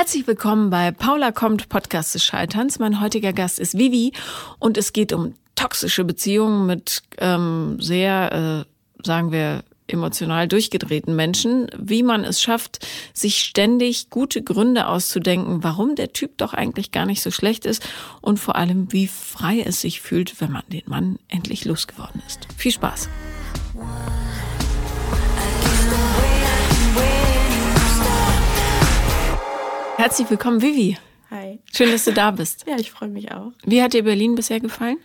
Herzlich willkommen bei Paula kommt, Podcast des Scheiterns. Mein heutiger Gast ist Vivi und es geht um toxische Beziehungen mit ähm, sehr, äh, sagen wir, emotional durchgedrehten Menschen, wie man es schafft, sich ständig gute Gründe auszudenken, warum der Typ doch eigentlich gar nicht so schlecht ist und vor allem, wie frei es sich fühlt, wenn man den Mann endlich losgeworden ist. Viel Spaß! Herzlich willkommen, Vivi. Hi. Schön, dass du da bist. Ja, ich freue mich auch. Wie hat dir Berlin bisher gefallen?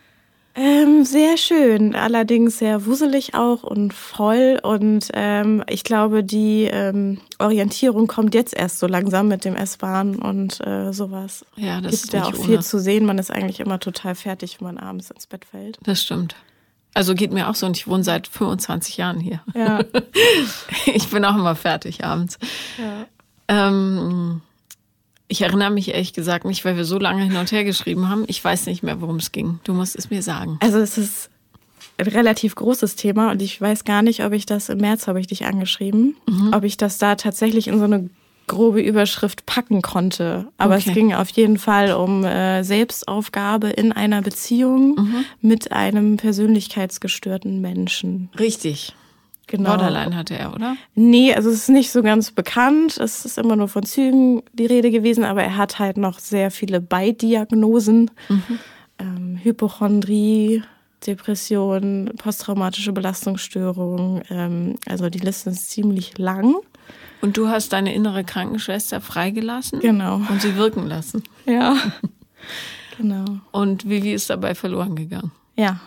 Ähm, sehr schön, allerdings sehr wuselig auch und voll. Und ähm, ich glaube, die ähm, Orientierung kommt jetzt erst so langsam mit dem S-Bahn und äh, sowas. Ja, das Gibt ist ja nicht auch ohne. viel zu sehen. Man ist eigentlich immer total fertig, wenn man abends ins Bett fällt. Das stimmt. Also geht mir auch so und ich wohne seit 25 Jahren hier. Ja. Ich bin auch immer fertig abends. ja. Ich erinnere mich ehrlich gesagt nicht, weil wir so lange hin und her geschrieben haben. Ich weiß nicht mehr, worum es ging. Du musst es mir sagen. Also es ist ein relativ großes Thema und ich weiß gar nicht, ob ich das im März habe ich dich angeschrieben, ob ich das da tatsächlich in so eine grobe Überschrift packen konnte. Aber Okay. es ging auf jeden Fall um äh, Selbstaufgabe in einer Beziehung mit einem persönlichkeitsgestörten Menschen. Richtig. Genau. Borderline hatte er, oder? Nee, also es ist nicht so ganz bekannt. Es ist immer nur von Zügen die Rede gewesen, aber er hat halt noch sehr viele Beidiagnosen. Ähm, Hypochondrie, Depression, posttraumatische Belastungsstörung. Ähm, also die Liste ist ziemlich lang. Und du hast deine innere Krankenschwester freigelassen Genau. und sie wirken lassen. Ja. genau. Und Vivi ist dabei verloren gegangen. Ja.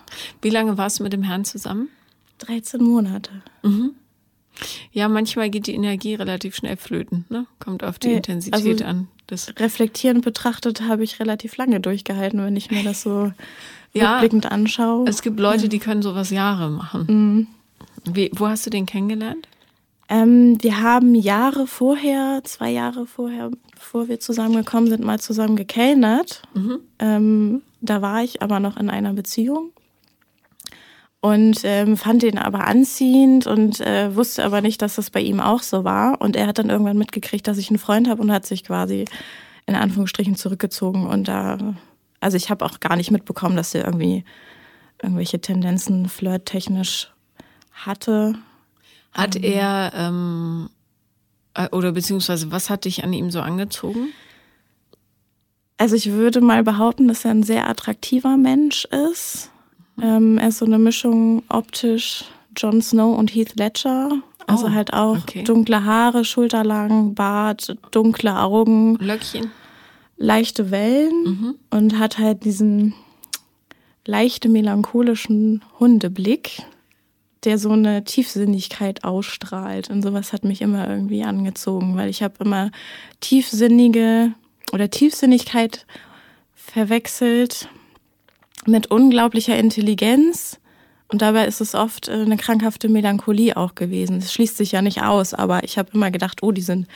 Wie lange warst du mit dem Herrn zusammen? 13 Monate. Ja, manchmal geht die Energie relativ schnell flöten. Ne? Kommt auf die Ja, Intensität also- an. Das, Reflektierend betrachtet habe ich relativ lange durchgehalten, wenn ich mir das so Ja. rückblickend anschaue. es gibt Leute, die können sowas Jahre machen. Mhm. Wie, wo hast du den kennengelernt? Ähm, wir haben Jahre vorher, zwei Jahre vorher, bevor wir zusammengekommen sind, mal zusammen gekellnert. Ähm, da war ich aber noch in einer Beziehung und ähm, fand ihn aber anziehend und äh, wusste aber nicht, dass das bei ihm auch so war. Und er hat dann irgendwann mitgekriegt, dass ich einen Freund habe und hat sich quasi in Anführungsstrichen zurückgezogen. Und da, also ich habe auch gar nicht mitbekommen, dass er irgendwie irgendwelche Tendenzen flirttechnisch hatte. Hat er, ähm, äh, oder beziehungsweise was hat dich an ihm so angezogen? Also ich würde mal behaupten, dass er ein sehr attraktiver Mensch ist. Ähm, er ist so eine Mischung optisch Jon Snow und Heath Ledger. Also Oh, halt auch okay. dunkle Haare, schulterlang, Bart, dunkle Augen, Löckchen? leichte Wellen und hat halt diesen leichte melancholischen Hundeblick, der so eine Tiefsinnigkeit ausstrahlt. Und sowas hat mich immer irgendwie angezogen, weil ich habe immer tiefsinnige oder Tiefsinnigkeit verwechselt mit unglaublicher Intelligenz. Und dabei ist es oft äh, eine krankhafte Melancholie auch gewesen. Es schließt sich ja nicht aus, aber ich habe immer gedacht, oh, die sind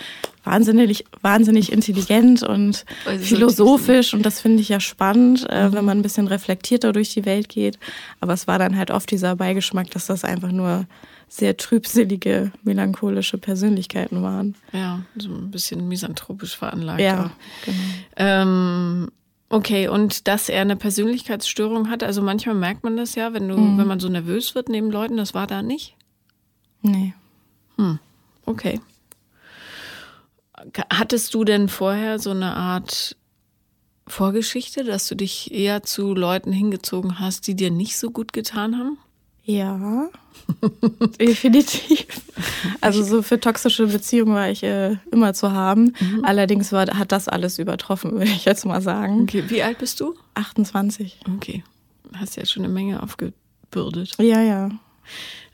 wahnsinnig, wahnsinnig intelligent und Weil sie so philosophisch und das finde ich ja spannend, äh, wenn man ein bisschen reflektierter durch die Welt geht. Aber es war dann halt oft dieser Beigeschmack, dass das einfach nur sehr trübselige, melancholische Persönlichkeiten waren. Ja, so ein bisschen misanthropisch veranlagt. Ja, genau. Ähm, okay, und dass er eine Persönlichkeitsstörung hat, also manchmal merkt man das ja, wenn du, Mhm. wenn man so nervös wird neben Leuten, das war da nicht. Nee. Okay. Hattest du denn vorher so eine Art Vorgeschichte, dass du dich eher zu Leuten hingezogen hast, die dir nicht so gut getan haben? Ja, definitiv. Also so für toxische Beziehungen war ich äh, immer zu haben. Allerdings war, hat das alles übertroffen, würde ich jetzt mal sagen. Okay, wie alt bist du? 28. Okay, hast ja schon eine Menge aufgebürdet. Ja, ja.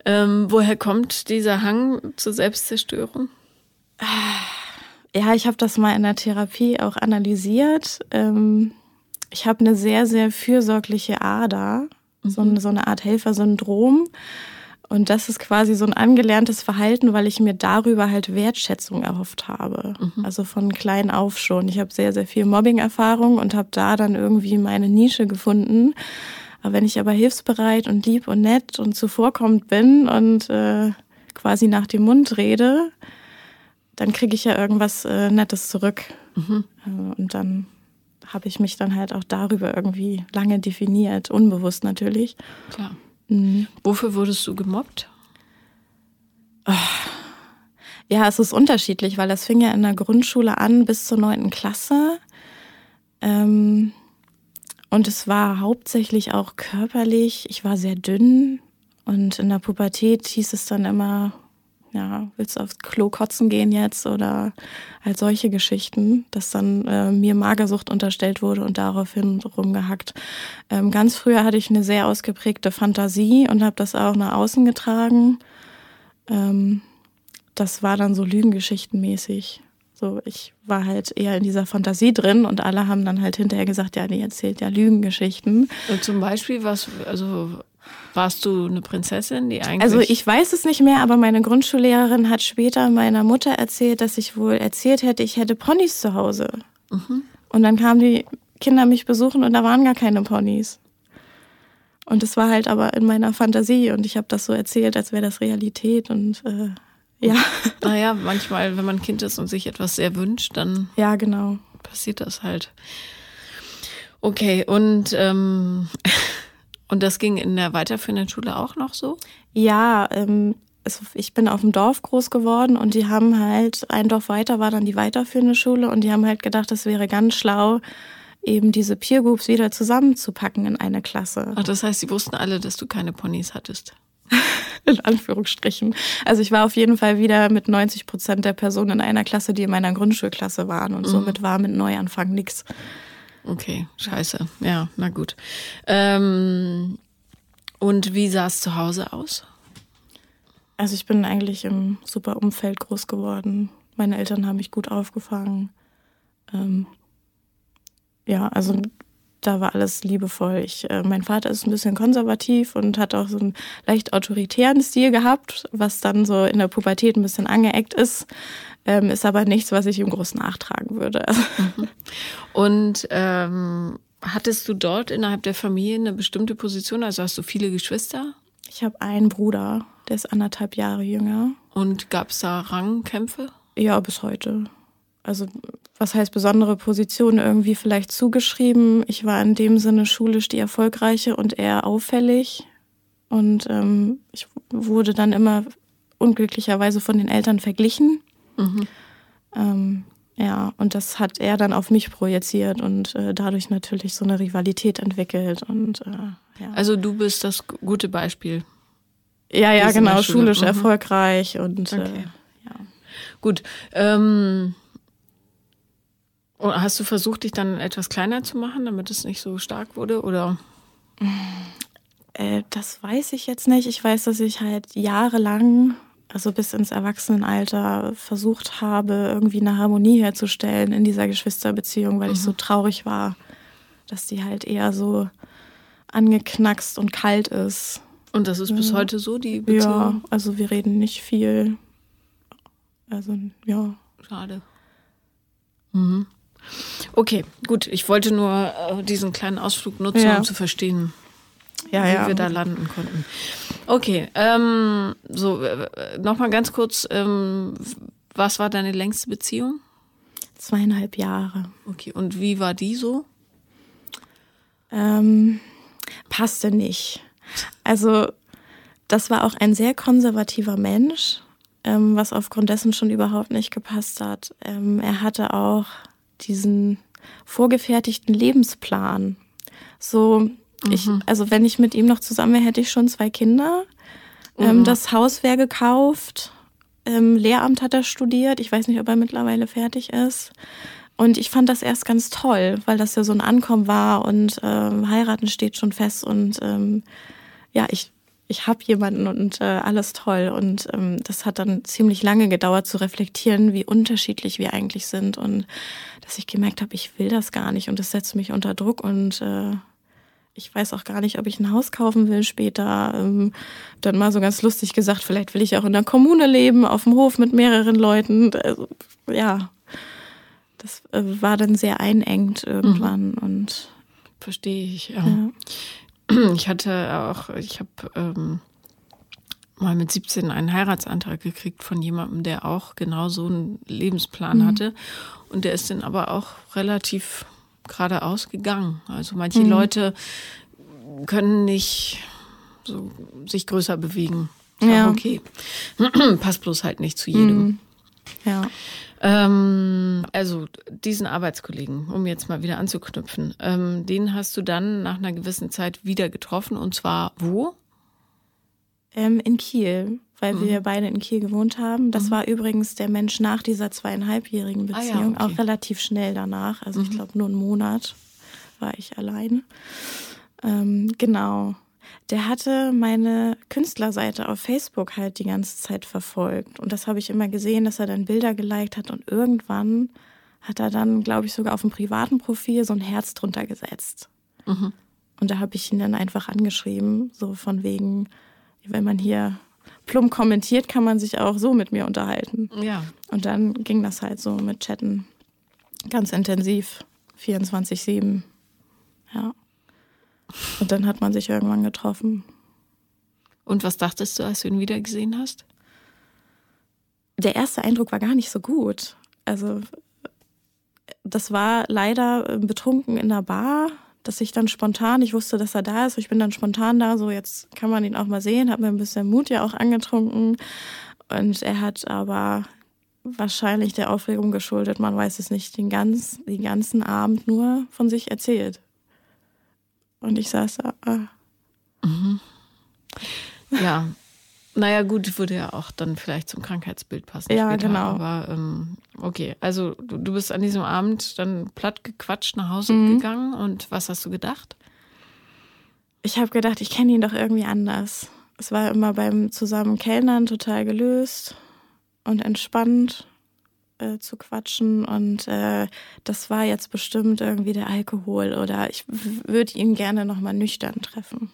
Ähm, woher kommt dieser Hang zur Selbstzerstörung? Ja, ich habe das mal in der Therapie auch analysiert. Ähm, ich habe eine sehr, sehr fürsorgliche Ader, so, eine, so eine Art Helfersyndrom. Und das ist quasi so ein angelerntes Verhalten, weil ich mir darüber halt Wertschätzung erhofft habe. Also von klein auf schon. Ich habe sehr, sehr viel Mobbing-Erfahrung und habe da dann irgendwie meine Nische gefunden. Aber wenn ich aber hilfsbereit und lieb und nett und zuvorkommend bin und äh, quasi nach dem Mund rede, dann kriege ich ja irgendwas äh, Nettes zurück. Mhm. Äh, und dann habe ich mich dann halt auch darüber irgendwie lange definiert, unbewusst natürlich. Klar. Mhm. Wofür wurdest du gemobbt? Oh. Ja, es ist unterschiedlich, weil das fing ja in der Grundschule an bis zur neunten Klasse. Ähm, und es war hauptsächlich auch körperlich. Ich war sehr dünn und in der Pubertät hieß es dann immer, ja, willst du aufs Klo kotzen gehen jetzt oder halt solche Geschichten, dass dann äh, mir Magersucht unterstellt wurde und daraufhin rumgehackt. Ähm, ganz früher hatte ich eine sehr ausgeprägte Fantasie und habe das auch nach außen getragen. Ähm, das war dann so Lügengeschichtenmäßig. So, ich war halt eher in dieser Fantasie drin und alle haben dann halt hinterher gesagt, ja, die erzählt ja Lügengeschichten. Und zum Beispiel, was, also warst du eine Prinzessin, die eigentlich. Also ich weiß es nicht mehr, aber meine Grundschullehrerin hat später meiner Mutter erzählt, dass ich wohl erzählt hätte, ich hätte Ponys zu Hause. Mhm. Und dann kamen die Kinder mich besuchen und da waren gar keine Ponys. Und es war halt aber in meiner Fantasie und ich habe das so erzählt, als wäre das Realität und äh, ja. Naja, manchmal, wenn man Kind ist und sich etwas sehr wünscht, dann ja, genau. passiert das halt. Okay, und, ähm, und das ging in der weiterführenden Schule auch noch so? Ja, ähm, also ich bin auf dem Dorf groß geworden und die haben halt, ein Dorf weiter war dann die weiterführende Schule und die haben halt gedacht, das wäre ganz schlau, eben diese Peer Groups wieder zusammenzupacken in eine Klasse. Ach, das heißt, sie wussten alle, dass du keine Ponys hattest. in Anführungsstrichen. Also ich war auf jeden Fall wieder mit 90 Prozent der Personen in einer Klasse, die in meiner Grundschulklasse waren und mhm. somit war mit Neuanfang nichts. Okay, scheiße. Ja, na gut. Ähm, und wie sah es zu Hause aus? Also ich bin eigentlich im super Umfeld groß geworden. Meine Eltern haben mich gut aufgefangen. Ähm, ja, also da war alles liebevoll. Ich, äh, mein Vater ist ein bisschen konservativ und hat auch so einen leicht autoritären Stil gehabt, was dann so in der Pubertät ein bisschen angeeckt ist. Ähm, ist aber nichts, was ich ihm groß nachtragen würde. Mhm. Und ähm, hattest du dort innerhalb der Familie eine bestimmte Position? Also hast du viele Geschwister? Ich habe einen Bruder, der ist anderthalb Jahre jünger. Und gab es da Rangkämpfe? Ja, bis heute also was heißt besondere Position irgendwie vielleicht zugeschrieben. Ich war in dem Sinne schulisch die erfolgreiche und eher auffällig. Und ähm, ich wurde dann immer unglücklicherweise von den Eltern verglichen. Mhm. Ähm, ja, und das hat er dann auf mich projiziert und äh, dadurch natürlich so eine Rivalität entwickelt. Und, äh, ja. Also du bist das gute Beispiel. Ja, ja, genau, schulisch mhm. erfolgreich und äh, okay. äh, ja. Gut. Ähm Hast du versucht, dich dann etwas kleiner zu machen, damit es nicht so stark wurde, oder? Äh, das weiß ich jetzt nicht. Ich weiß, dass ich halt jahrelang, also bis ins Erwachsenenalter, versucht habe, irgendwie eine Harmonie herzustellen in dieser Geschwisterbeziehung, weil mhm. ich so mhm. traurig war, dass die halt eher so angeknackst und kalt ist. Und das ist ja. bis heute so, die Beziehung? Ja, also wir reden nicht viel. Also, ja. Schade. Mhm. Okay, gut. Ich wollte nur äh, diesen kleinen Ausflug nutzen, ja. um zu verstehen, ja, wie ja. wir da landen konnten. Okay, ähm, so äh, nochmal ganz kurz. Ähm, was war deine längste Beziehung? Zweieinhalb Jahre. Okay, und wie war die so? Ähm, passte nicht. Also, das war auch ein sehr konservativer Mensch, ähm, was aufgrund dessen schon überhaupt nicht gepasst hat. Ähm, er hatte auch diesen vorgefertigten Lebensplan. So, mhm. ich, also wenn ich mit ihm noch zusammen wäre, hätte ich schon zwei Kinder. Ähm, mhm. das Haus wäre gekauft. Ähm, Lehramt hat er studiert. Ich weiß nicht, ob er mittlerweile fertig ist. Und ich fand das erst ganz toll, weil das ja so ein Ankommen war und ähm, heiraten steht schon fest und ähm, ja, ich ich habe jemanden und äh, alles toll. Und ähm, das hat dann ziemlich lange gedauert zu reflektieren, wie unterschiedlich wir eigentlich sind und dass ich gemerkt habe, ich will das gar nicht und das setzt mich unter Druck und äh, ich weiß auch gar nicht, ob ich ein Haus kaufen will später. Ähm, dann mal so ganz lustig gesagt, vielleicht will ich auch in der Kommune leben, auf dem Hof mit mehreren Leuten. Also, ja, das äh, war dann sehr einengt irgendwann mhm. und verstehe ich. Ja. ja. Ich hatte auch, ich habe ähm, mal mit 17 einen Heiratsantrag gekriegt von jemandem, der auch genau so einen Lebensplan mhm. hatte. Und der ist dann aber auch relativ geradeaus gegangen. Also manche mhm. Leute können nicht so sich größer bewegen. Ja. Okay. Passt bloß halt nicht zu jedem. Mhm. Ja. Ähm, also diesen Arbeitskollegen, um jetzt mal wieder anzuknüpfen, ähm, den hast du dann nach einer gewissen Zeit wieder getroffen und zwar wo? Ähm, in Kiel, weil mhm. wir beide in Kiel gewohnt haben. Das mhm. war übrigens der Mensch nach dieser zweieinhalbjährigen Beziehung, ah, ja, okay. auch relativ schnell danach. Also mhm. ich glaube nur einen Monat war ich allein. Ähm, genau der hatte meine Künstlerseite auf Facebook halt die ganze Zeit verfolgt. Und das habe ich immer gesehen, dass er dann Bilder geliked hat. Und irgendwann hat er dann, glaube ich, sogar auf dem privaten Profil so ein Herz drunter gesetzt. Mhm. Und da habe ich ihn dann einfach angeschrieben, so von wegen, wenn man hier plump kommentiert, kann man sich auch so mit mir unterhalten. Ja. Und dann ging das halt so mit Chatten ganz intensiv, 24-7. Ja. Und dann hat man sich irgendwann getroffen. Und was dachtest du, als du ihn wieder gesehen hast? Der erste Eindruck war gar nicht so gut. Also das war leider betrunken in der Bar, dass ich dann spontan, ich wusste, dass er da ist, ich bin dann spontan da, so jetzt kann man ihn auch mal sehen, habe mir ein bisschen Mut ja auch angetrunken und er hat aber wahrscheinlich der Aufregung geschuldet, man weiß es nicht, den, ganz, den ganzen Abend nur von sich erzählt. Und ich saß da. Ah. Mhm. Ja. Naja, gut, würde ja auch dann vielleicht zum Krankheitsbild passen. Ja, später. genau. Aber ähm, okay, also du, du bist an diesem Abend dann platt gequatscht nach Hause mhm. gegangen und was hast du gedacht? Ich habe gedacht, ich kenne ihn doch irgendwie anders. Es war immer beim zusammen Kellnern total gelöst und entspannt äh, zu quatschen und äh, das war jetzt bestimmt irgendwie der Alkohol oder ich würde ihn gerne nochmal nüchtern treffen.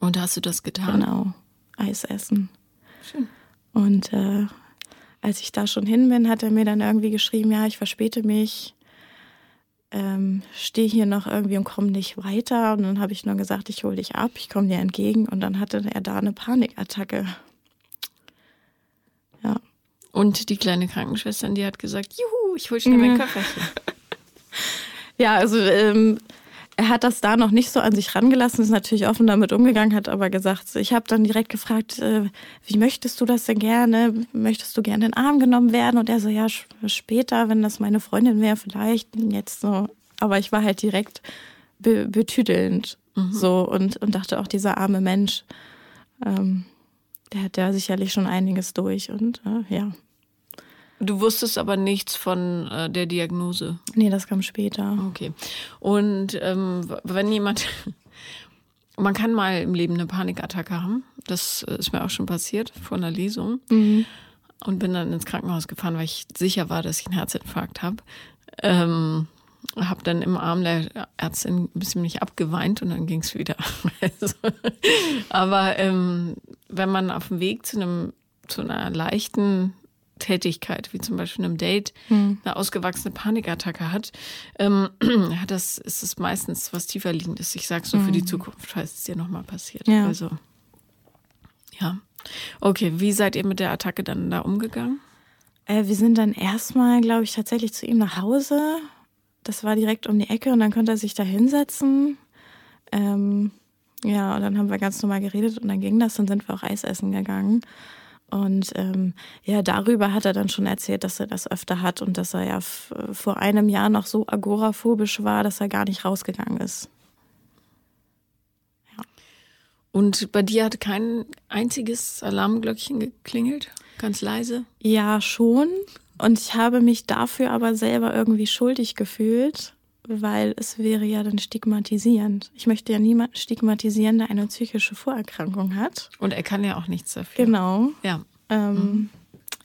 Und hast du das getan? Genau, Eis essen. Schön. Und äh, als ich da schon hin bin, hat er mir dann irgendwie geschrieben, ja, ich verspäte mich, ähm, stehe hier noch irgendwie und komme nicht weiter. Und dann habe ich nur gesagt, ich hole dich ab, ich komme dir entgegen. Und dann hatte er da eine Panikattacke. Ja. Und die kleine Krankenschwester, die hat gesagt, juhu, ich hole schnell mein mhm. Köfferchen. ja, also ähm, er hat das da noch nicht so an sich rangelassen, ist natürlich offen damit umgegangen, hat aber gesagt, ich habe dann direkt gefragt, äh, wie möchtest du das denn gerne? Möchtest du gerne in den Arm genommen werden? Und er so, ja, später, wenn das meine Freundin wäre, vielleicht jetzt so. Aber ich war halt direkt be betüdelnd mhm. so und, und dachte auch, dieser arme Mensch. Ähm, der hat ja sicherlich schon einiges durch und äh, ja. Du wusstest aber nichts von äh, der Diagnose. Nee, das kam später. Okay. Und ähm, wenn jemand, man kann mal im Leben eine Panikattacke haben. Das äh, ist mir auch schon passiert vor einer Lesung. Mhm. Und bin dann ins Krankenhaus gefahren, weil ich sicher war, dass ich einen Herzinfarkt habe. Ähm, habe dann im Arm der Ärztin ein bisschen mich abgeweint und dann ging es wieder. Also, aber ähm, wenn man auf dem Weg zu einem zu einer leichten Tätigkeit, wie zum Beispiel einem Date, hm. eine ausgewachsene Panikattacke hat, ähm, das ist es meistens was tiefer liegendes. Ich sage so hm. für die hm. Zukunft, falls es dir nochmal passiert. Ja. Also, ja. Okay, wie seid ihr mit der Attacke dann da umgegangen? Äh, wir sind dann erstmal, glaube ich, tatsächlich zu ihm nach Hause das war direkt um die Ecke und dann konnte er sich da hinsetzen. Ähm, ja, und dann haben wir ganz normal geredet und dann ging das, dann sind wir auch Eis essen gegangen. Und ähm, ja, darüber hat er dann schon erzählt, dass er das öfter hat und dass er ja vor einem Jahr noch so agoraphobisch war, dass er gar nicht rausgegangen ist. Ja. Und bei dir hat kein einziges Alarmglöckchen geklingelt? Ganz leise? Ja, schon. Und ich habe mich dafür aber selber irgendwie schuldig gefühlt, weil es wäre ja dann stigmatisierend. Ich möchte ja niemanden stigmatisieren, der eine psychische Vorerkrankung hat. Und er kann ja auch nichts dafür. Genau. Ja. Ähm, mhm.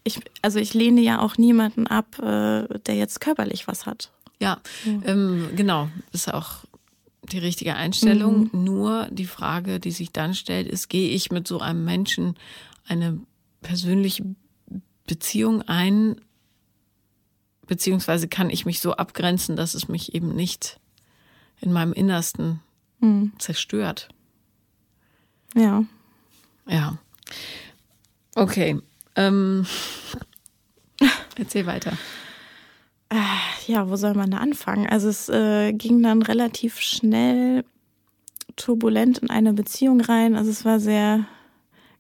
ich, also ich lehne ja auch niemanden ab, äh, der jetzt körperlich was hat. Ja, ja. Ähm, genau. Ist auch die richtige Einstellung. Mhm. Nur die Frage, die sich dann stellt, ist, gehe ich mit so einem Menschen eine persönliche Beziehung ein, beziehungsweise kann ich mich so abgrenzen, dass es mich eben nicht in meinem Innersten mhm. zerstört. Ja. Ja. Okay. Ähm, erzähl weiter. Äh, ja, wo soll man da anfangen? Also es äh, ging dann relativ schnell turbulent in eine Beziehung rein. Also es war sehr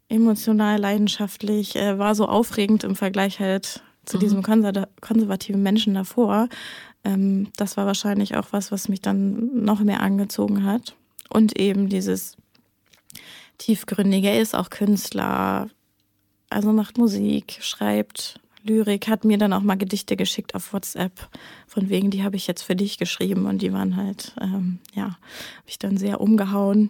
emotional, leidenschaftlich, äh, war so aufregend im Vergleich halt zu mhm. diesem konservativen Menschen davor. Ähm, das war wahrscheinlich auch was, was mich dann noch mehr angezogen hat. Und eben dieses tiefgründige, er ist auch Künstler, also macht Musik, schreibt Lyrik, hat mir dann auch mal Gedichte geschickt auf WhatsApp. Von wegen, die habe ich jetzt für dich geschrieben und die waren halt, ähm, ja, habe ich dann sehr umgehauen.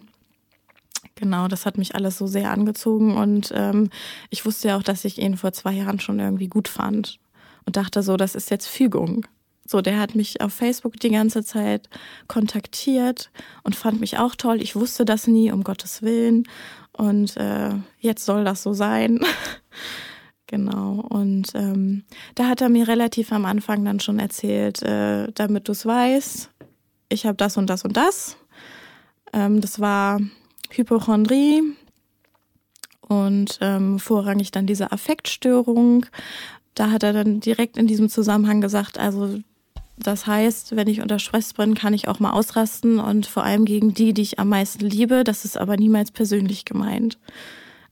Genau, das hat mich alles so sehr angezogen und ähm, ich wusste ja auch, dass ich ihn vor zwei Jahren schon irgendwie gut fand und dachte so, das ist jetzt Fügung. So, der hat mich auf Facebook die ganze Zeit kontaktiert und fand mich auch toll. Ich wusste das nie, um Gottes Willen. Und äh, jetzt soll das so sein. Genau. Und ähm, da hat er mir relativ am Anfang dann schon erzählt, äh, damit du es weißt, ich habe das und das und das. Ähm, das war Hypochondrie und ähm, vorrangig dann diese Affektstörung. Da hat er dann direkt in diesem Zusammenhang gesagt, also das heißt, wenn ich unter Stress bin, kann ich auch mal ausrasten und vor allem gegen die, die ich am meisten liebe. Das ist aber niemals persönlich gemeint.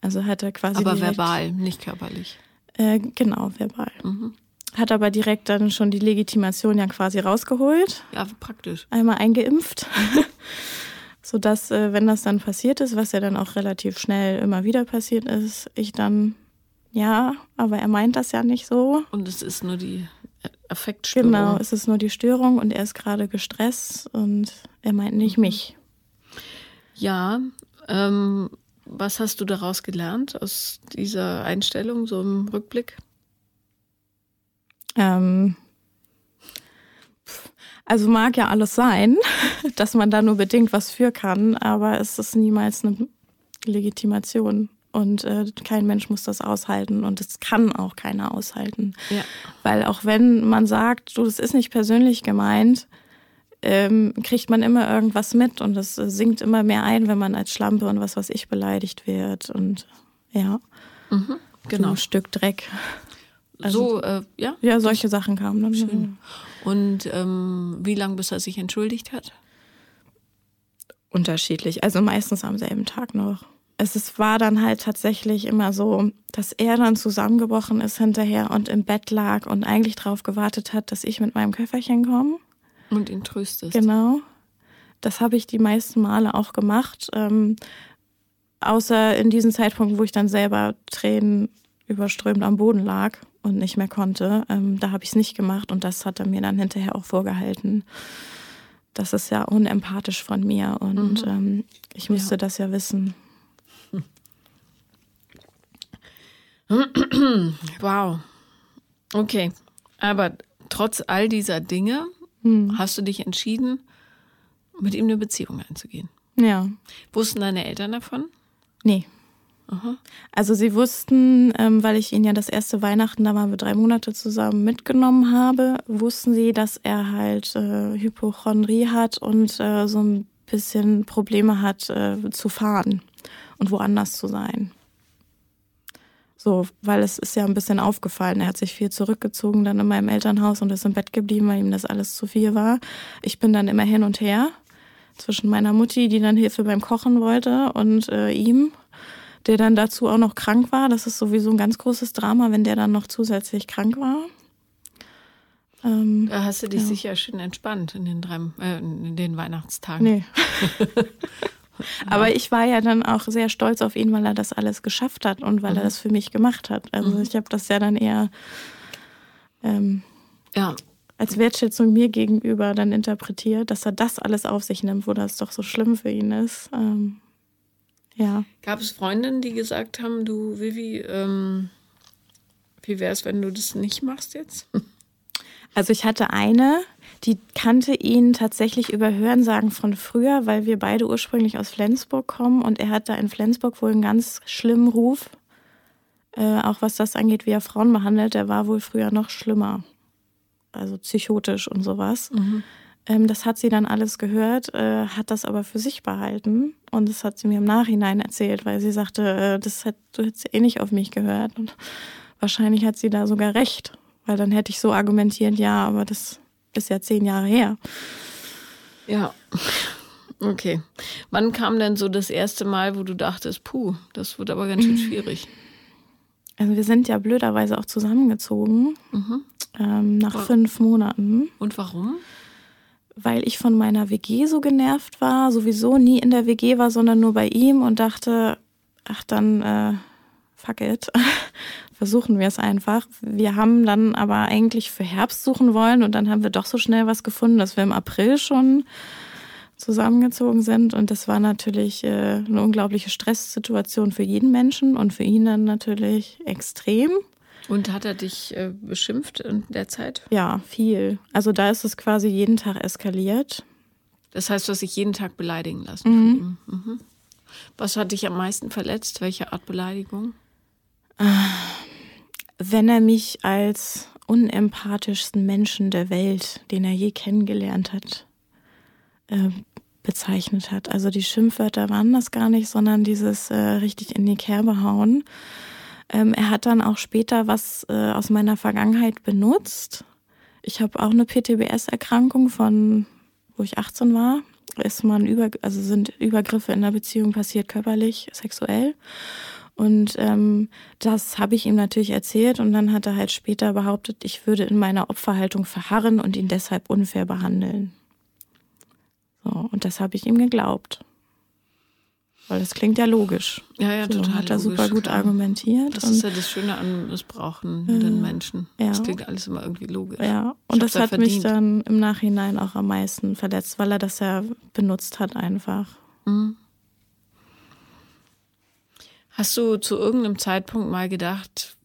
Also hat er quasi. Aber direkt, verbal, nicht körperlich. Äh, genau, verbal. Mhm. Hat aber direkt dann schon die Legitimation ja quasi rausgeholt. Ja, praktisch. Einmal eingeimpft. Sodass, äh, wenn das dann passiert ist, was ja dann auch relativ schnell immer wieder passiert ist, ich dann, ja, aber er meint das ja nicht so. Und es ist nur die Affektstörung. Genau, es ist nur die Störung und er ist gerade gestresst und er meint nicht mhm. mich. Ja, ähm, was hast du daraus gelernt aus dieser Einstellung, so im Rückblick? Ähm, also mag ja alles sein, dass man da nur bedingt was für kann, aber es ist niemals eine Legitimation. Und äh, kein Mensch muss das aushalten und es kann auch keiner aushalten. Ja. Weil auch wenn man sagt, du, das ist nicht persönlich gemeint, ähm, kriegt man immer irgendwas mit und es sinkt immer mehr ein, wenn man als Schlampe und was weiß ich beleidigt wird und ja, mhm, genau. So ein Stück Dreck. Also, so, äh, ja? Ja, solche Sachen kamen dann. Schön. Und ähm, wie lange bis er sich entschuldigt hat? Unterschiedlich, also meistens am selben Tag noch. Es ist, war dann halt tatsächlich immer so, dass er dann zusammengebrochen ist hinterher und im Bett lag und eigentlich darauf gewartet hat, dass ich mit meinem Köfferchen komme. Und ihn tröstest. Genau. Das habe ich die meisten Male auch gemacht. Ähm, außer in diesen Zeitpunkten, wo ich dann selber Tränen überströmt am Boden lag und nicht mehr konnte. Ähm, da habe ich es nicht gemacht und das hat er mir dann hinterher auch vorgehalten. Das ist ja unempathisch von mir und mhm. ähm, ich müsste ja. das ja wissen. Wow. Okay. Aber trotz all dieser Dinge hm. hast du dich entschieden, mit ihm eine Beziehung einzugehen. Ja. Wussten deine Eltern davon? Nee. Also sie wussten, ähm, weil ich ihn ja das erste Weihnachten, da waren wir drei Monate zusammen mitgenommen habe, wussten sie, dass er halt äh, Hypochondrie hat und äh, so ein bisschen Probleme hat äh, zu fahren und woanders zu sein. So, weil es ist ja ein bisschen aufgefallen. Er hat sich viel zurückgezogen dann in meinem Elternhaus und ist im Bett geblieben, weil ihm das alles zu viel war. Ich bin dann immer hin und her zwischen meiner Mutti, die dann Hilfe beim Kochen wollte, und äh, ihm, der dann dazu auch noch krank war. Das ist sowieso ein ganz großes Drama, wenn der dann noch zusätzlich krank war. Ähm, da hast du dich ja. sicher schön entspannt in den, drei, äh, in den Weihnachtstagen. Nee. Aber ich war ja dann auch sehr stolz auf ihn, weil er das alles geschafft hat und weil mhm. er das für mich gemacht hat. Also mhm. ich habe das ja dann eher ähm, ja. als Wertschätzung mir gegenüber dann interpretiert, dass er das alles auf sich nimmt, wo das doch so schlimm für ihn ist. Ähm, ja. Gab es Freundinnen, die gesagt haben, du Vivi, ähm, wie wäre es, wenn du das nicht machst jetzt? Also ich hatte eine, die kannte ihn tatsächlich über Hörensagen von früher, weil wir beide ursprünglich aus Flensburg kommen und er hat da in Flensburg wohl einen ganz schlimmen Ruf. Äh, auch was das angeht, wie er Frauen behandelt, der war wohl früher noch schlimmer. Also psychotisch und sowas. Mhm. Ähm, das hat sie dann alles gehört, äh, hat das aber für sich behalten. Und das hat sie mir im Nachhinein erzählt, weil sie sagte, äh, das hat, du hättest eh nicht auf mich gehört. Und wahrscheinlich hat sie da sogar recht, weil dann hätte ich so argumentiert, ja, aber das ist ja zehn Jahre her. Ja. Okay. Wann kam denn so das erste Mal, wo du dachtest, puh, das wird aber ganz schön schwierig? Also wir sind ja blöderweise auch zusammengezogen mhm. ähm, nach War fünf Monaten. Und warum? Weil ich von meiner WG so genervt war, sowieso nie in der WG war, sondern nur bei ihm und dachte, ach dann, äh, fuck it, versuchen wir es einfach. Wir haben dann aber eigentlich für Herbst suchen wollen und dann haben wir doch so schnell was gefunden, dass wir im April schon zusammengezogen sind. Und das war natürlich äh, eine unglaubliche Stresssituation für jeden Menschen und für ihn dann natürlich extrem. Und hat er dich äh, beschimpft in der Zeit? Ja, viel. Also da ist es quasi jeden Tag eskaliert. Das heißt, du hast dich jeden Tag beleidigen lassen mhm. von ihm. Mhm. Was hat dich am meisten verletzt? Welche Art Beleidigung? Wenn er mich als unempathischsten Menschen der Welt, den er je kennengelernt hat, äh, bezeichnet hat. Also die Schimpfwörter waren das gar nicht, sondern dieses äh, richtig in die Kerbe hauen. Ähm, er hat dann auch später was äh, aus meiner Vergangenheit benutzt. Ich habe auch eine PTBS-Erkrankung von, wo ich 18 war. Ist man über, also sind Übergriffe in der Beziehung passiert körperlich, sexuell. Und ähm, das habe ich ihm natürlich erzählt und dann hat er halt später behauptet, ich würde in meiner Opferhaltung verharren und ihn deshalb unfair behandeln. So, und das habe ich ihm geglaubt. Weil das klingt ja logisch. Ja, ja, so, total. Hat er super gut argumentiert. Das ist ja das Schöne an missbrauchenden äh, Menschen. Ja. Das klingt alles immer irgendwie logisch. Ja, und das hat verdient. mich dann im Nachhinein auch am meisten verletzt, weil er das ja benutzt hat einfach. Mhm. Hast du zu irgendeinem Zeitpunkt mal gedacht,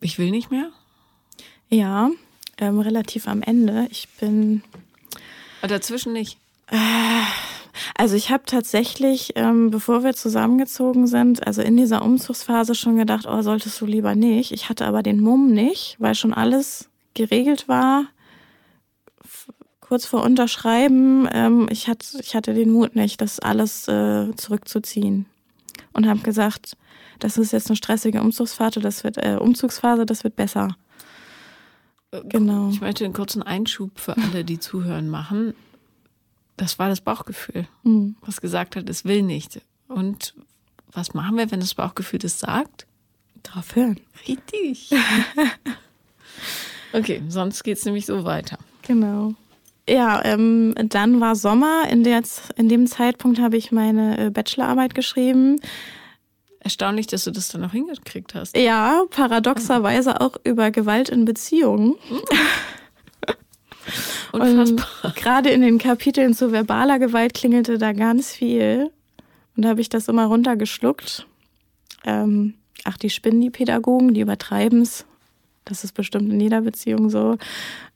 ich will nicht mehr? Ja, ähm, relativ am Ende. Ich bin. Aber dazwischen nicht. Also ich habe tatsächlich, ähm, bevor wir zusammengezogen sind, also in dieser Umzugsphase schon gedacht, oh, solltest du lieber nicht. Ich hatte aber den Mumm nicht, weil schon alles geregelt war. Kurz vor Unterschreiben, ähm, ich, hatte, ich hatte den Mut nicht, das alles äh, zurückzuziehen. Und habe gesagt, das ist jetzt eine stressige Umzugsphase, das wird äh, Umzugsphase, das wird besser. Äh, genau. Ich möchte einen kurzen Einschub für alle, die zuhören, machen das war das Bauchgefühl, mhm. was gesagt hat, es will nicht. Und was machen wir, wenn das Bauchgefühl das sagt? Drauf hören. Richtig. okay, sonst geht es nämlich so weiter. Genau. Ja, ähm, dann war Sommer. In, der, in dem Zeitpunkt habe ich meine äh, Bachelorarbeit geschrieben. Erstaunlich, dass du das dann noch hingekriegt hast. Ja, paradoxerweise auch über Gewalt in Beziehungen. Mhm. Unfassbar. Gerade in den Kapiteln zu verbaler Gewalt klingelte da ganz viel. Und da habe ich das immer runtergeschluckt. Ähm, ach, die spinnen die Pädagogen, die übertreiben es. Das ist bestimmt in jeder Beziehung so.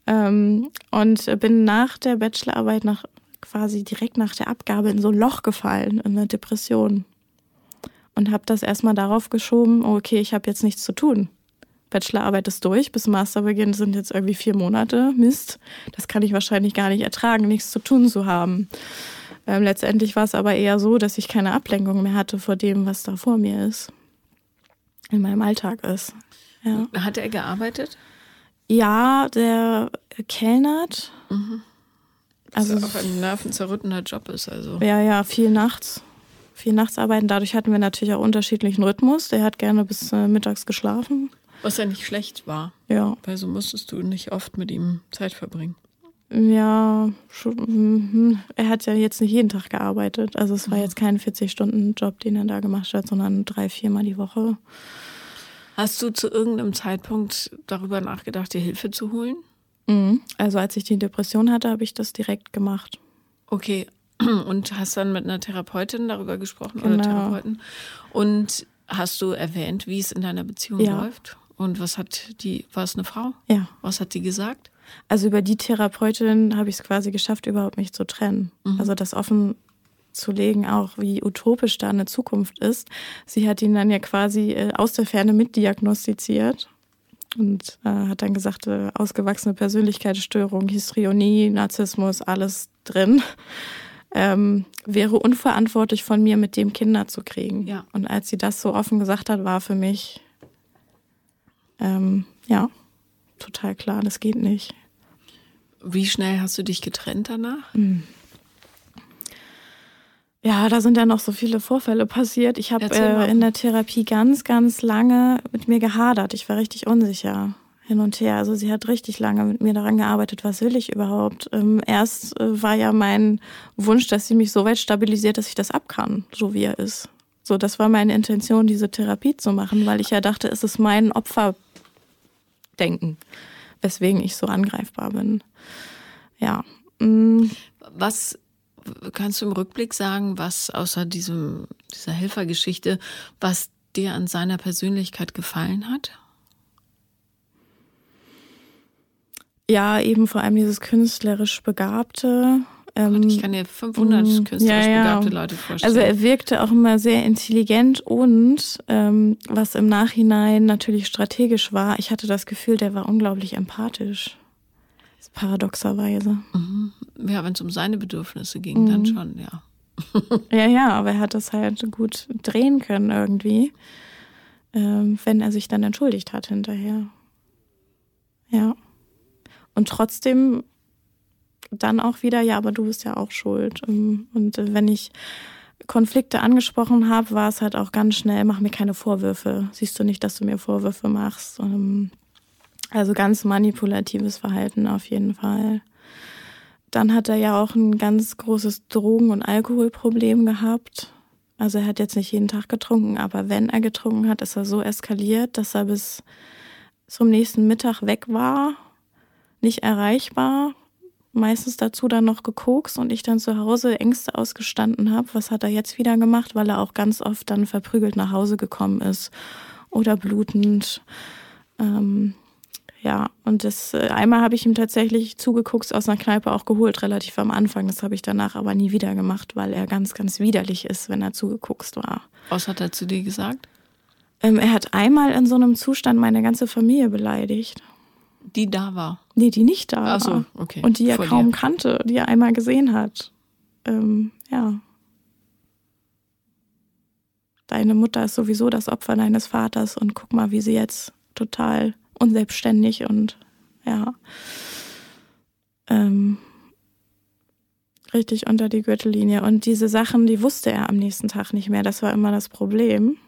Ähm, und bin nach der Bachelorarbeit nach quasi direkt nach der Abgabe in so ein Loch gefallen, in eine Depression. Und habe das erstmal darauf geschoben, okay, ich habe jetzt nichts zu tun. Bachelorarbeit ist durch, bis Masterbeginn sind jetzt irgendwie vier Monate. Mist, das kann ich wahrscheinlich gar nicht ertragen, nichts zu tun zu haben. Ähm, letztendlich war es aber eher so, dass ich keine Ablenkung mehr hatte vor dem, was da vor mir ist. In meinem Alltag ist. Ja. Hat er gearbeitet? Ja, der kellnert. Mhm. Also auch ein nervenzerrüttender Job ist, also. Ja, ja, viel nachts. Viel nachts arbeiten. Dadurch hatten wir natürlich auch unterschiedlichen Rhythmus. Der hat gerne bis äh, mittags geschlafen. Was ja nicht schlecht war. Ja. Weil so musstest du nicht oft mit ihm Zeit verbringen. Ja, schon, mhm. er hat ja jetzt nicht jeden Tag gearbeitet. Also es war mhm. jetzt kein 40-Stunden-Job, den er da gemacht hat, sondern drei, viermal die Woche. Hast du zu irgendeinem Zeitpunkt darüber nachgedacht, dir Hilfe zu holen? Mhm. Also als ich die Depression hatte, habe ich das direkt gemacht. Okay. Und hast dann mit einer Therapeutin darüber gesprochen genau. oder Therapeuten? Und hast du erwähnt, wie es in deiner Beziehung ja. läuft? Und was hat die, war es eine Frau? Ja. Was hat die gesagt? Also über die Therapeutin habe ich es quasi geschafft, überhaupt mich zu trennen. Mhm. Also das offen zu legen, auch wie utopisch da eine Zukunft ist. Sie hat ihn dann ja quasi äh, aus der Ferne mitdiagnostiziert. Und äh, hat dann gesagt, äh, ausgewachsene Persönlichkeitsstörung, Histrionie, Narzissmus, alles drin. Ähm, wäre unverantwortlich von mir, mit dem Kinder zu kriegen. Ja. Und als sie das so offen gesagt hat, war für mich, ähm, ja, total klar, das geht nicht. Wie schnell hast du dich getrennt danach? Ja, da sind ja noch so viele Vorfälle passiert. Ich habe äh, in der Therapie ganz, ganz lange mit mir gehadert. Ich war richtig unsicher hin und her. Also sie hat richtig lange mit mir daran gearbeitet, was will ich überhaupt. Ähm, erst äh, war ja mein Wunsch, dass sie mich so weit stabilisiert, dass ich das ab kann, so wie er ist. So, das war meine Intention, diese Therapie zu machen, weil ich ja dachte, es ist mein Opferdenken, weswegen ich so angreifbar bin. Ja. mm. Was kannst du im Rückblick sagen, was außer diesem, dieser Helfergeschichte, was dir an seiner Persönlichkeit gefallen hat? Ja, eben vor allem dieses künstlerisch Begabte. Ähm, Ich kann dir 500 Mm, künstlerisch ja, ja. begabte Leute vorstellen. Also er wirkte auch immer sehr intelligent und ähm, was im Nachhinein natürlich strategisch war, ich hatte das Gefühl, der war unglaublich empathisch. Paradoxerweise. ja, wenn es um seine Bedürfnisse ging, dann Mhm. schon, ja. Ja, ja, aber er hat das halt gut drehen können irgendwie, ähm, wenn er sich dann entschuldigt hat hinterher. Ja. Und trotzdem dann auch wieder, ja, aber du bist ja auch schuld. Ähm, Und äh, wenn ich Konflikte angesprochen habe, war es halt auch ganz schnell, mach mir keine Vorwürfe. Siehst du nicht, dass du mir Vorwürfe machst? Ähm, Also ganz manipulatives Verhalten auf jeden Fall. Dann hat er ja auch ein ganz großes Drogen- und Alkoholproblem gehabt. Also er hat jetzt nicht jeden Tag getrunken, aber wenn er getrunken hat, ist er so eskaliert, dass er bis zum nächsten Mittag weg war, nicht erreichbar. Meistens dazu dann noch gekokst und ich dann zu Hause Ängste ausgestanden habe. Was hat er jetzt wieder gemacht? Weil er auch ganz oft dann verprügelt nach Hause gekommen ist oder blutend. Ähm, ja, und das äh, einmal habe ich ihm tatsächlich zugeguckt aus einer Kneipe auch geholt, relativ am Anfang. Das habe ich danach aber nie wieder gemacht, weil er ganz, ganz widerlich ist, wenn er zugeguckt war. Was hat er zu dir gesagt? Ähm, er hat einmal in so einem Zustand meine ganze Familie beleidigt. Die da war. Nee, die nicht da Ach so, war. okay. Und die er Vor kaum dir. kannte, die er einmal gesehen hat. Ähm, ja. Deine Mutter ist sowieso das Opfer deines Vaters und guck mal, wie sie jetzt total unselbstständig und ja. Ähm, richtig unter die Gürtellinie. Und diese Sachen, die wusste er am nächsten Tag nicht mehr. Das war immer das Problem,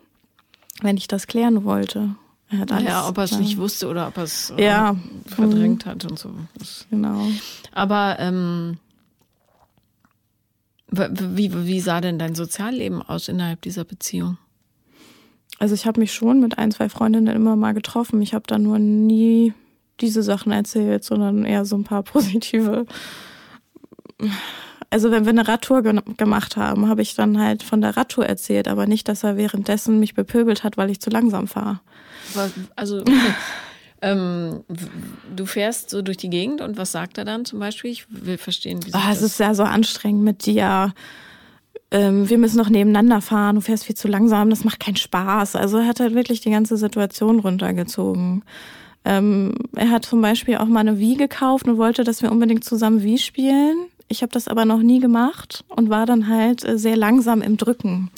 wenn ich das klären wollte. Er hat alles, Ja, ob er es nicht wusste oder ob er es äh, Ja. verdrängt hat und so. Das- Genau. Aber ähm, wie, wie sah denn dein Sozialleben aus innerhalb dieser Beziehung? Also ich habe mich schon mit ein, zwei Freundinnen immer mal getroffen. Ich habe da nur nie diese Sachen erzählt, sondern eher so ein paar positive. Also wenn wir eine Radtour ge gemacht haben, habe ich dann halt von der Radtour erzählt, aber nicht, dass er währenddessen mich bepöbelt hat, weil ich zu langsam fahre. Also ähm, w- du fährst so durch die Gegend und was sagt er dann zum Beispiel? Ich will verstehen, wie Ah, es ist ja so anstrengend mit dir. Ähm, wir müssen noch nebeneinander fahren, du fährst viel zu langsam, das macht keinen Spaß. Also er hat halt wirklich die ganze Situation runtergezogen. Ähm, er hat zum Beispiel auch mal eine Wii gekauft und wollte, dass wir unbedingt zusammen Wii spielen. Ich habe das aber noch nie gemacht und war dann halt äh, sehr langsam im Drücken.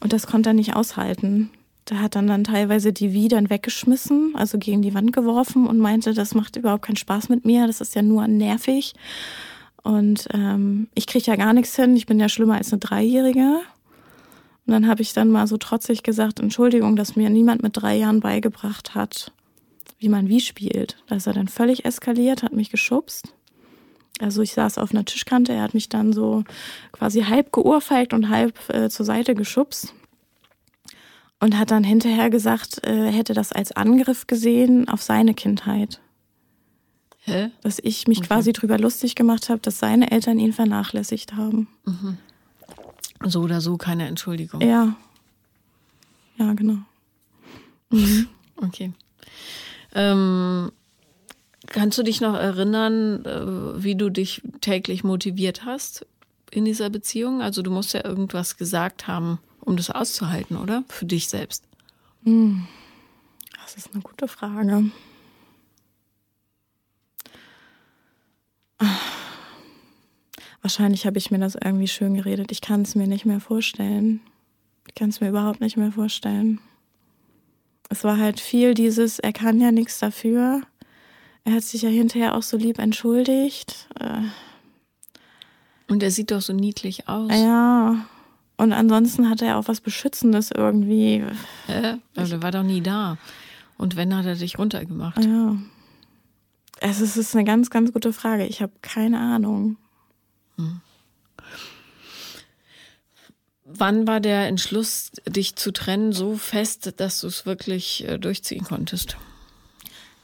Und das konnte er nicht aushalten. Der hat dann, dann teilweise die Wii dann weggeschmissen, also gegen die Wand geworfen und meinte, das macht überhaupt keinen Spaß mit mir, das ist ja nur nervig. Und ähm, ich kriege ja gar nichts hin, ich bin ja schlimmer als eine Dreijährige. Und dann habe ich dann mal so trotzig gesagt, Entschuldigung, dass mir niemand mit drei Jahren beigebracht hat, wie man wie spielt. Da ist er dann völlig eskaliert, hat mich geschubst. Also ich saß auf einer Tischkante, er hat mich dann so quasi halb geohrfeigt und halb äh, zur Seite geschubst. Und hat dann hinterher gesagt, äh, er hätte das als Angriff gesehen auf seine Kindheit Hä? dass ich mich quasi drüber lustig gemacht habe, dass seine Eltern ihn vernachlässigt haben. So oder so keine Entschuldigung. Ja. Ja, genau. Okay. Ähm, kannst du dich noch erinnern, äh, wie du dich täglich motiviert hast in dieser Beziehung? Also du musst ja irgendwas gesagt haben, um das auszuhalten, oder? Für dich selbst? Hm. Das ist eine gute Frage. Ah. Wahrscheinlich habe ich mir das irgendwie schön geredet. Ich kann es mir nicht mehr vorstellen. Ich kann es mir überhaupt nicht mehr vorstellen. Es war halt viel dieses, er kann ja nichts dafür. Er hat sich ja hinterher auch so lieb entschuldigt. Äh. Und er sieht doch so niedlich aus. Ja, und ansonsten hat er auch was Beschützendes irgendwie. Äh, also er war doch nie da. Und wenn, hat er dich runtergemacht. Ja. Es ist eine ganz, ganz gute Frage. Ich habe keine Ahnung. Hm. Wann war der Entschluss, dich zu trennen, so fest, dass du es wirklich äh, durchziehen konntest?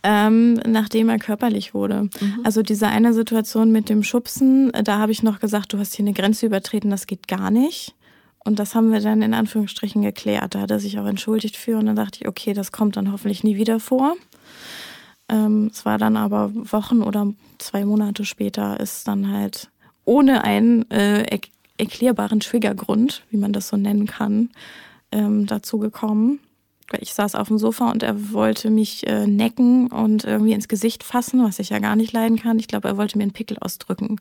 Ähm, nachdem er körperlich wurde. Mhm. Also diese eine Situation mit dem Schubsen, äh, da habe ich noch gesagt, du hast hier eine Grenze übertreten, das geht gar nicht. Und das haben wir dann in Anführungsstrichen geklärt. Da hat er sich auch entschuldigt für und dann dachte ich, okay, das kommt dann hoffentlich nie wieder vor. Ähm, es war dann aber Wochen oder zwei Monate später ist dann halt ohne einen äh, erklärbaren Triggergrund, wie man das so nennen kann, ähm, dazu gekommen. Ich saß auf dem Sofa und er wollte mich äh, necken und irgendwie ins Gesicht fassen, was ich ja gar nicht leiden kann. Ich glaube, er wollte mir einen Pickel ausdrücken.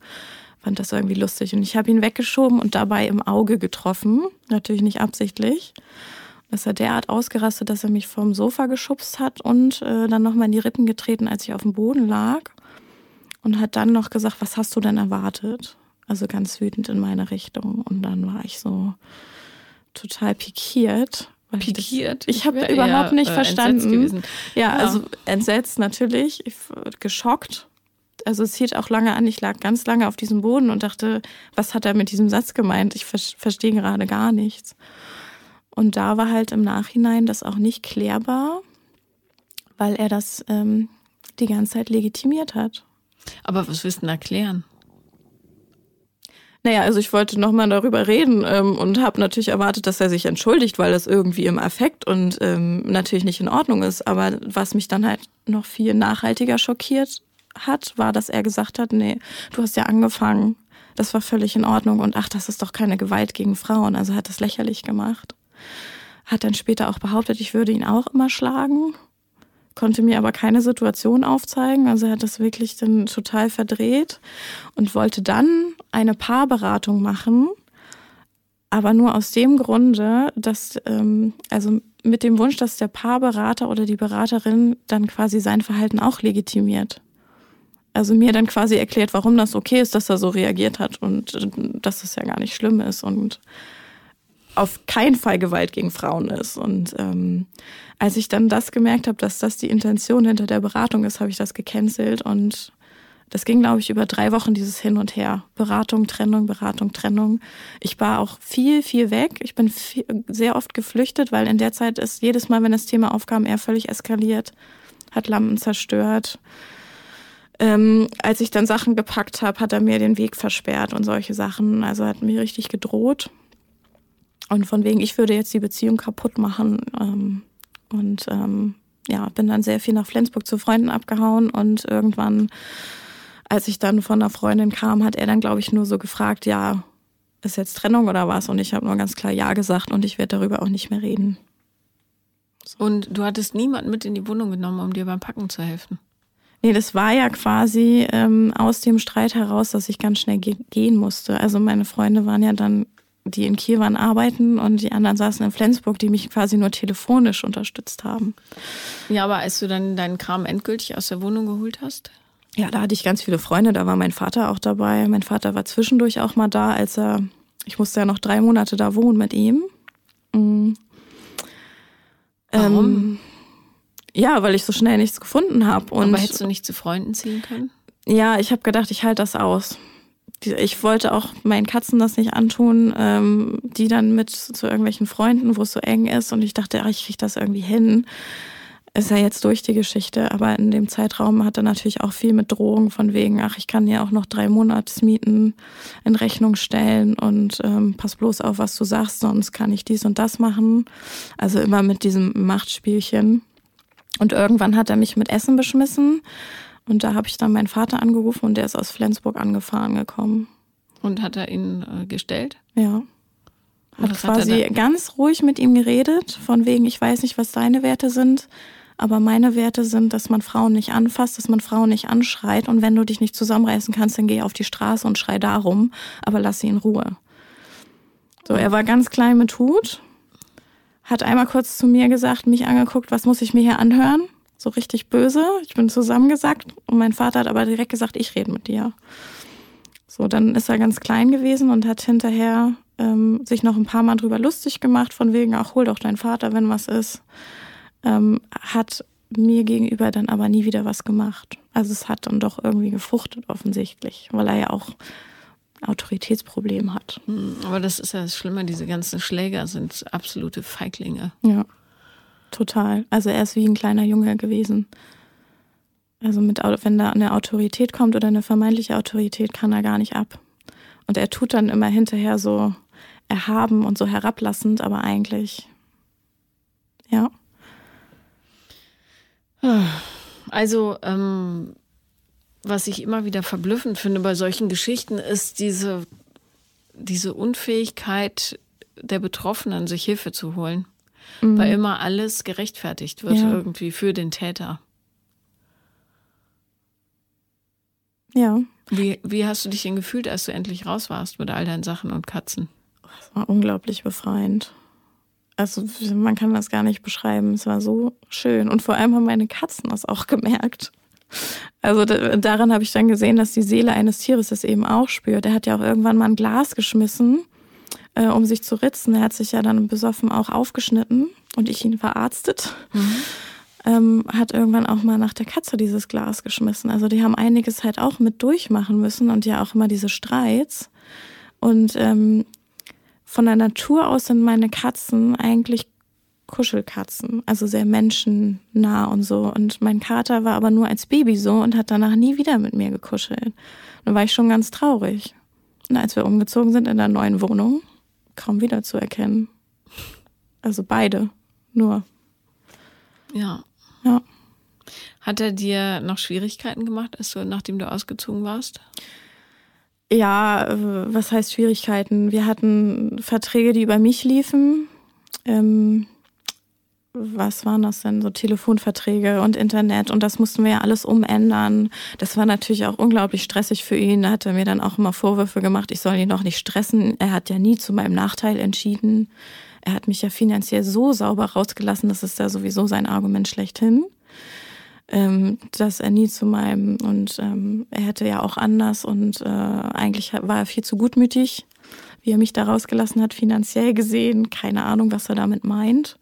Fand das irgendwie lustig. Und ich habe ihn weggeschoben und dabei im Auge getroffen. Natürlich nicht absichtlich. Das er derart ausgerastet, dass er mich vom Sofa geschubst hat und äh, dann nochmal in die Rippen getreten, als ich auf dem Boden lag. Und hat dann noch gesagt, was hast du denn erwartet? Also ganz wütend in meine Richtung. Und dann war ich so total pikiert. Pikiert? Ich, ich habe überhaupt nicht äh, verstanden. Ja, ja, also entsetzt natürlich, ich, geschockt. Also es hielt auch lange an. Ich lag ganz lange auf diesem Boden und dachte, was hat er mit diesem Satz gemeint? Ich ver verstehe gerade gar nichts. Und da war halt im Nachhinein das auch nicht klärbar, weil er das ähm, die ganze Zeit legitimiert hat. Aber was willst du denn erklären? Naja, also ich wollte nochmal darüber reden ähm, und habe natürlich erwartet, dass er sich entschuldigt, weil das irgendwie im Affekt und ähm, natürlich nicht in Ordnung ist. Aber was mich dann halt noch viel nachhaltiger schockiert hat, war, dass er gesagt hat, nee, du hast ja angefangen. Das war völlig in Ordnung und ach, das ist doch keine Gewalt gegen Frauen. Also hat das lächerlich gemacht. Hat dann später auch behauptet, ich würde ihn auch immer schlagen konnte mir aber keine Situation aufzeigen. Also er hat das wirklich dann total verdreht und wollte dann eine Paarberatung machen, aber nur aus dem Grunde, dass, ähm, also mit dem Wunsch, dass der Paarberater oder die Beraterin dann quasi sein Verhalten auch legitimiert. Also mir dann quasi erklärt, warum das okay ist, dass er so reagiert hat und äh, dass das ja gar nicht schlimm ist und auf keinen Fall Gewalt gegen Frauen ist. Und ähm, als ich dann das gemerkt habe, dass das die Intention hinter der Beratung ist, habe ich das gecancelt und das ging, glaube ich, über drei Wochen dieses Hin und Her. Beratung, Trennung, Beratung, Trennung. Ich war auch viel, viel weg. Ich bin viel, sehr oft geflüchtet, weil in der Zeit ist jedes Mal, wenn das Thema aufkam, er völlig eskaliert, hat Lampen zerstört. Ähm, als ich dann Sachen gepackt habe, hat er mir den Weg versperrt und solche Sachen. Also hat mir richtig gedroht. Und von wegen, ich würde jetzt die Beziehung kaputt machen. Ähm, und ähm, ja, bin dann sehr viel nach Flensburg zu Freunden abgehauen und irgendwann, als ich dann von einer Freundin kam, hat er dann, glaube ich, nur so gefragt, ja, ist jetzt Trennung oder was? Und ich habe nur ganz klar Ja gesagt und ich werde darüber auch nicht mehr reden. So. Und du hattest niemanden mit in die Wohnung genommen, um dir beim Packen zu helfen? Nee, das war ja quasi ähm, aus dem Streit heraus, dass ich ganz schnell ge gehen musste. Also meine Freunde waren ja dann die in Kiel waren, arbeiten und die anderen saßen in Flensburg, die mich quasi nur telefonisch unterstützt haben. Ja, aber als du dann deinen Kram endgültig aus der Wohnung geholt hast? Ja, da hatte ich ganz viele Freunde, da war mein Vater auch dabei. Mein Vater war zwischendurch auch mal da, als er, ich musste ja noch drei Monate da wohnen mit ihm. Mhm. Warum? Ähm, ja, weil ich so schnell nichts gefunden habe. Aber hättest du nicht zu Freunden ziehen können? Ja, ich habe gedacht, ich halte das aus ich wollte auch meinen Katzen das nicht antun, ähm, die dann mit zu irgendwelchen Freunden, wo es so eng ist. Und ich dachte, ach, ich kriege das irgendwie hin. Ist ja jetzt durch die Geschichte, aber in dem Zeitraum hat er natürlich auch viel mit Drohungen von wegen, ach, ich kann ja auch noch drei Monatsmieten in Rechnung stellen und ähm, pass bloß auf, was du sagst, sonst kann ich dies und das machen. Also immer mit diesem Machtspielchen. Und irgendwann hat er mich mit Essen beschmissen und da habe ich dann meinen Vater angerufen und der ist aus Flensburg angefahren gekommen. Und hat er ihn äh, gestellt? Ja. Hat quasi hat ganz ruhig mit ihm geredet, von wegen, ich weiß nicht, was deine Werte sind, Aber meine Werte sind, dass man Frauen nicht anfasst, dass man Frauen nicht anschreit. Und wenn du dich nicht zusammenreißen kannst, dann geh auf die Straße und schrei darum, aber lass sie in Ruhe. So, er war ganz klein mit Hut, hat einmal kurz zu mir gesagt, mich angeguckt, was muss ich mir hier anhören? So richtig böse. Ich bin zusammengesackt und mein Vater hat aber direkt gesagt, ich rede mit dir. So, dann ist er ganz klein gewesen und hat hinterher ähm, sich noch ein paar Mal drüber lustig gemacht, von wegen, ach, hol doch deinen Vater, wenn was ist. Ähm, hat mir gegenüber dann aber nie wieder was gemacht. Also es hat dann doch irgendwie gefruchtet offensichtlich, weil er ja auch Autoritätsproblem hat. Hm, aber das ist ja das Schlimme, diese ganzen Schläger sind absolute Feiglinge. Ja, total. Also er ist wie ein kleiner Junge gewesen. Also mit, wenn da eine Autorität kommt oder eine vermeintliche Autorität, kann er gar nicht ab. Und er tut dann immer hinterher so erhaben und so herablassend, aber eigentlich, ja. Also, ähm, was ich immer wieder verblüffend finde bei solchen Geschichten, ist diese, diese Unfähigkeit der Betroffenen, sich Hilfe zu holen. Mhm. Weil immer alles gerechtfertigt wird ja. irgendwie für den Täter. Ja. Wie, wie hast du dich denn gefühlt, als du endlich raus warst mit all deinen Sachen und Katzen? Es war unglaublich befreiend. Also man kann das gar nicht beschreiben. Es war so schön. Und vor allem haben meine Katzen das auch gemerkt. Also daran habe ich dann gesehen, dass die Seele eines Tieres das eben auch spürt. Er hat ja auch irgendwann mal ein Glas geschmissen, äh, um sich zu ritzen. Er hat sich ja dann besoffen auch aufgeschnitten und ich ihn verarztet. Mhm ähm, hat irgendwann auch mal nach der Katze dieses Glas geschmissen. Also die haben einiges halt auch mit durchmachen müssen und ja auch immer diese Streits. Und ähm, von der Natur aus sind meine Katzen eigentlich Kuschelkatzen, also sehr menschennah und so. Und mein Kater war aber nur als Baby so und hat danach nie wieder mit mir gekuschelt. Da war ich schon ganz traurig. Und als wir umgezogen sind in der neuen Wohnung, kaum wieder zu erkennen. Also beide, nur. Ja. Ja. Hat er dir noch Schwierigkeiten gemacht, als du, nachdem du ausgezogen warst? Ja, äh, was heißt Schwierigkeiten? Wir hatten Verträge, die über mich liefen. Ähm, was waren das denn? So Telefonverträge und Internet und das mussten wir ja alles umändern. Das war natürlich auch unglaublich stressig für ihn. Da hat er mir dann auch immer Vorwürfe gemacht, ich soll ihn doch nicht stressen. Er hat ja nie zu meinem Nachteil entschieden er hat mich ja finanziell so sauber rausgelassen, das ist ja sowieso sein Argument schlechthin, ähm, dass er nie zu meinem und ähm, er hätte ja auch anders und äh, eigentlich war er viel zu gutmütig, wie er mich da rausgelassen hat, finanziell gesehen. Keine Ahnung, was er damit meint.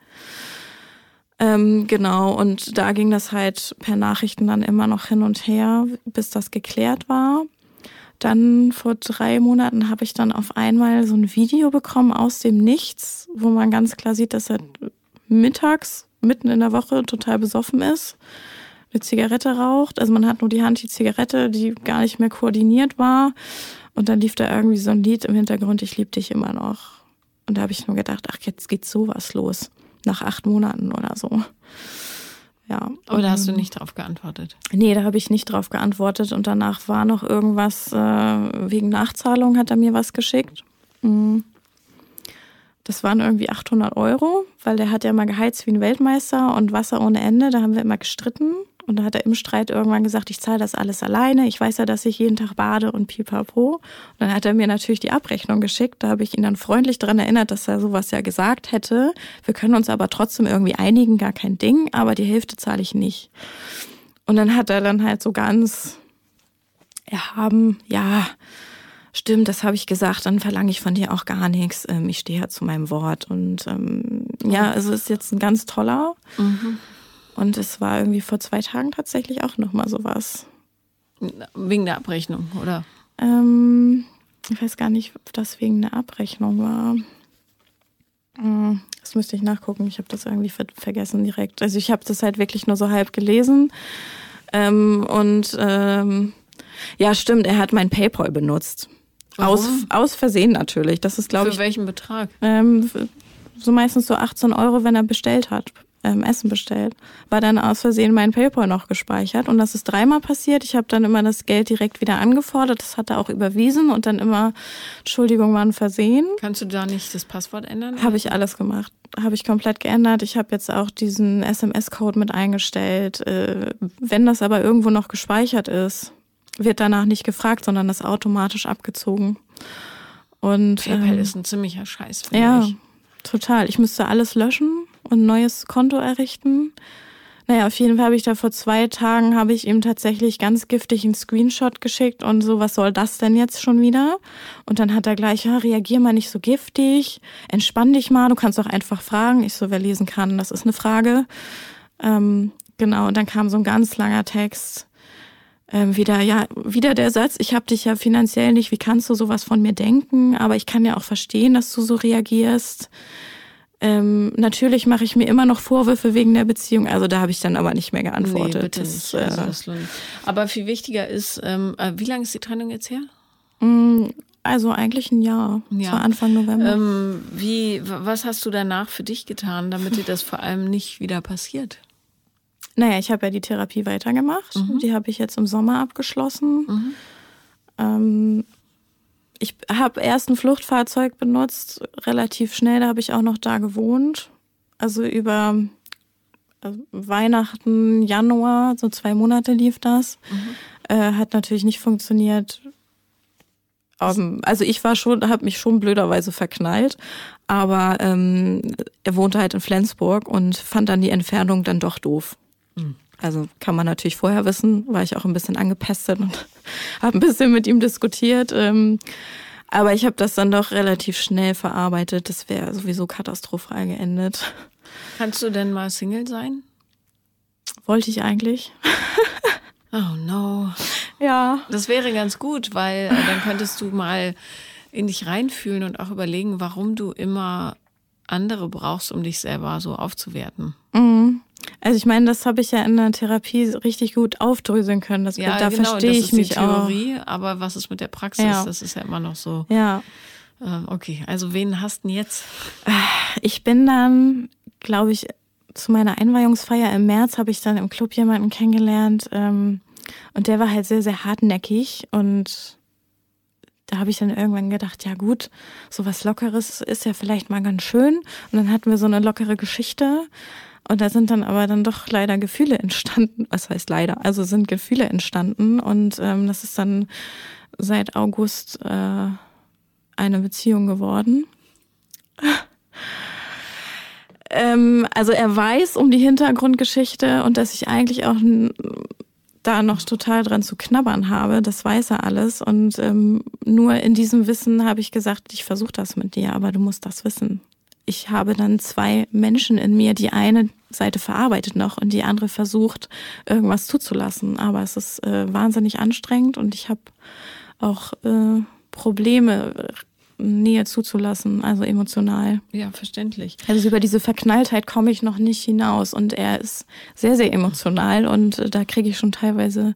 Ähm, genau, und da ging das halt per Nachrichten dann immer noch hin und her, bis das geklärt war. Dann vor drei Monaten habe ich dann auf einmal so ein Video bekommen aus dem Nichts, wo man ganz klar sieht, dass er mittags, mitten in der Woche, total besoffen ist, eine Zigarette raucht. Also man hat nur die Hand die Zigarette, die gar nicht mehr koordiniert war. Und dann lief da irgendwie so ein Lied im Hintergrund, ich liebe dich immer noch. Und da habe ich nur gedacht, ach, jetzt geht sowas los. Nach acht Monaten oder so. Ja. Oder hast du nicht darauf geantwortet? Nee, da habe ich nicht drauf geantwortet. Und danach war noch irgendwas, äh, wegen Nachzahlung hat er mir was geschickt. Mhm. Das waren irgendwie 800 Euro, weil der hat ja mal geheizt wie ein Weltmeister und Wasser ohne Ende. Da haben wir immer gestritten. Und da hat er im Streit irgendwann gesagt, ich zahle das alles alleine. Ich weiß ja, dass ich jeden Tag bade und pipapo. Und dann hat er mir natürlich die Abrechnung geschickt. Da habe ich ihn dann freundlich daran erinnert, dass er sowas ja gesagt hätte. Wir können uns aber trotzdem irgendwie einigen, gar kein Ding, aber die Hälfte zahle ich nicht. Und dann hat er dann halt so ganz erhaben, ja, stimmt, das habe ich gesagt, dann verlange ich von dir auch gar nichts. Ähm, ich stehe ja zu meinem Wort. Und ähm, ja, also ist jetzt ein ganz toller. Mhm. Und es war irgendwie vor zwei Tagen tatsächlich auch nochmal sowas. Wegen der Abrechnung, oder? Ähm, ich weiß gar nicht, ob das wegen der Abrechnung war. Hm, das müsste ich nachgucken. Ich habe das irgendwie ver vergessen direkt. Also ich habe das halt wirklich nur so halb gelesen. Ähm, und ähm, ja, stimmt, er hat mein PayPal benutzt. Aus, aus Versehen natürlich. Das ist, glaube ich. Für welchen Betrag? Ähm, so meistens so 18 Euro, wenn er bestellt hat. Ähm, Essen bestellt, war dann aus Versehen mein PayPal noch gespeichert und das ist dreimal passiert. Ich habe dann immer das Geld direkt wieder angefordert, das hat er auch überwiesen und dann immer, Entschuldigung, war ein Versehen. Kannst du da nicht das Passwort ändern? Habe ich alles gemacht. Habe ich komplett geändert. Ich habe jetzt auch diesen SMS-Code mit eingestellt. Äh, wenn das aber irgendwo noch gespeichert ist, wird danach nicht gefragt, sondern das automatisch abgezogen. Und, PayPal ähm, ist ein ziemlicher Scheiß. ja, ich. total. Ich müsste alles löschen ein neues Konto errichten. Naja, auf jeden Fall habe ich da vor zwei Tagen, habe ich ihm tatsächlich ganz giftig einen Screenshot geschickt und so, was soll das denn jetzt schon wieder? Und dann hat er gleich, ja, reagier mal nicht so giftig, entspann dich mal, du kannst doch einfach fragen. Ich so, wer lesen kann, das ist eine Frage. Ähm, genau, und dann kam so ein ganz langer Text. Ähm, wieder, ja, wieder der Satz, ich habe dich ja finanziell nicht, wie kannst du sowas von mir denken? Aber ich kann ja auch verstehen, dass du so reagierst. Ähm, natürlich mache ich mir immer noch Vorwürfe wegen der Beziehung, also da habe ich dann aber nicht mehr geantwortet. Nee, bitte Das, nicht. Also, äh, das lohnt nicht. Aber viel wichtiger ist, ähm, äh, wie lange ist die Trennung jetzt her? mh, also eigentlich ein Jahr, Ja. das war Anfang November. Ähm, wie, was hast du danach für dich getan, damit dir das vor allem nicht wieder passiert? Naja, ich habe ja die Therapie weitergemacht. Mhm. Die habe ich jetzt im Sommer abgeschlossen. Ähm, ich habe erst ein Fluchtfahrzeug benutzt, relativ schnell. Da habe ich auch noch da gewohnt. Also über also Weihnachten, Januar, so zwei Monate lief das. Äh, hat natürlich nicht funktioniert. Ähm, also ich war schon, habe mich schon blöderweise verknallt, aber ähm, er wohnte halt in Flensburg und fand dann die Entfernung dann doch doof. Also kann man natürlich vorher wissen, war ich auch ein bisschen angepestet und habe ein bisschen mit ihm diskutiert. Ähm, aber ich habe das dann doch relativ schnell verarbeitet. Das wäre sowieso katastrophal geendet. Kannst du denn mal Single sein? Wollte ich eigentlich. Oh no. Ja. Das wäre ganz gut, weil äh, dann könntest du mal in dich reinfühlen und auch überlegen, warum du immer andere brauchst, um dich selber so aufzuwerten. Mhm. Also ich meine, das habe ich ja in der Therapie richtig gut aufdröseln können. Das, da verstehe das ich ist die mich auch. Theorie, aber was ist mit der Praxis? Ja. Das ist ja immer noch so. Ja. Äh, okay, also wen hast du denn jetzt? Ich bin dann, glaube ich, zu meiner Einweihungsfeier im März habe ich dann im Club jemanden kennengelernt ähm, und der war halt sehr, sehr hartnäckig und da habe ich dann irgendwann gedacht, ja gut, so was Lockeres ist ja vielleicht mal ganz schön. Und dann hatten wir so eine lockere Geschichte und da sind dann aber dann doch leider Gefühle entstanden. Was heißt leider? Also sind Gefühle entstanden und ähm, das ist dann seit August äh, eine Beziehung geworden. Ähm, also er weiß um die Hintergrundgeschichte und dass ich eigentlich auch da noch total dran zu knabbern habe, das weiß er alles. Und ähm, nur in diesem Wissen habe ich gesagt, ich versuche das mit dir, aber du musst das wissen. Ich habe dann zwei Menschen in mir, die eine Seite verarbeitet noch und die andere versucht, irgendwas zuzulassen. Aber es ist äh, wahnsinnig anstrengend und ich habe auch äh, Probleme, Nähe zuzulassen, also emotional. Ja, verständlich. Also über diese Verknalltheit komme ich noch nicht hinaus und er ist sehr, sehr emotional und äh, da kriege ich schon teilweise ein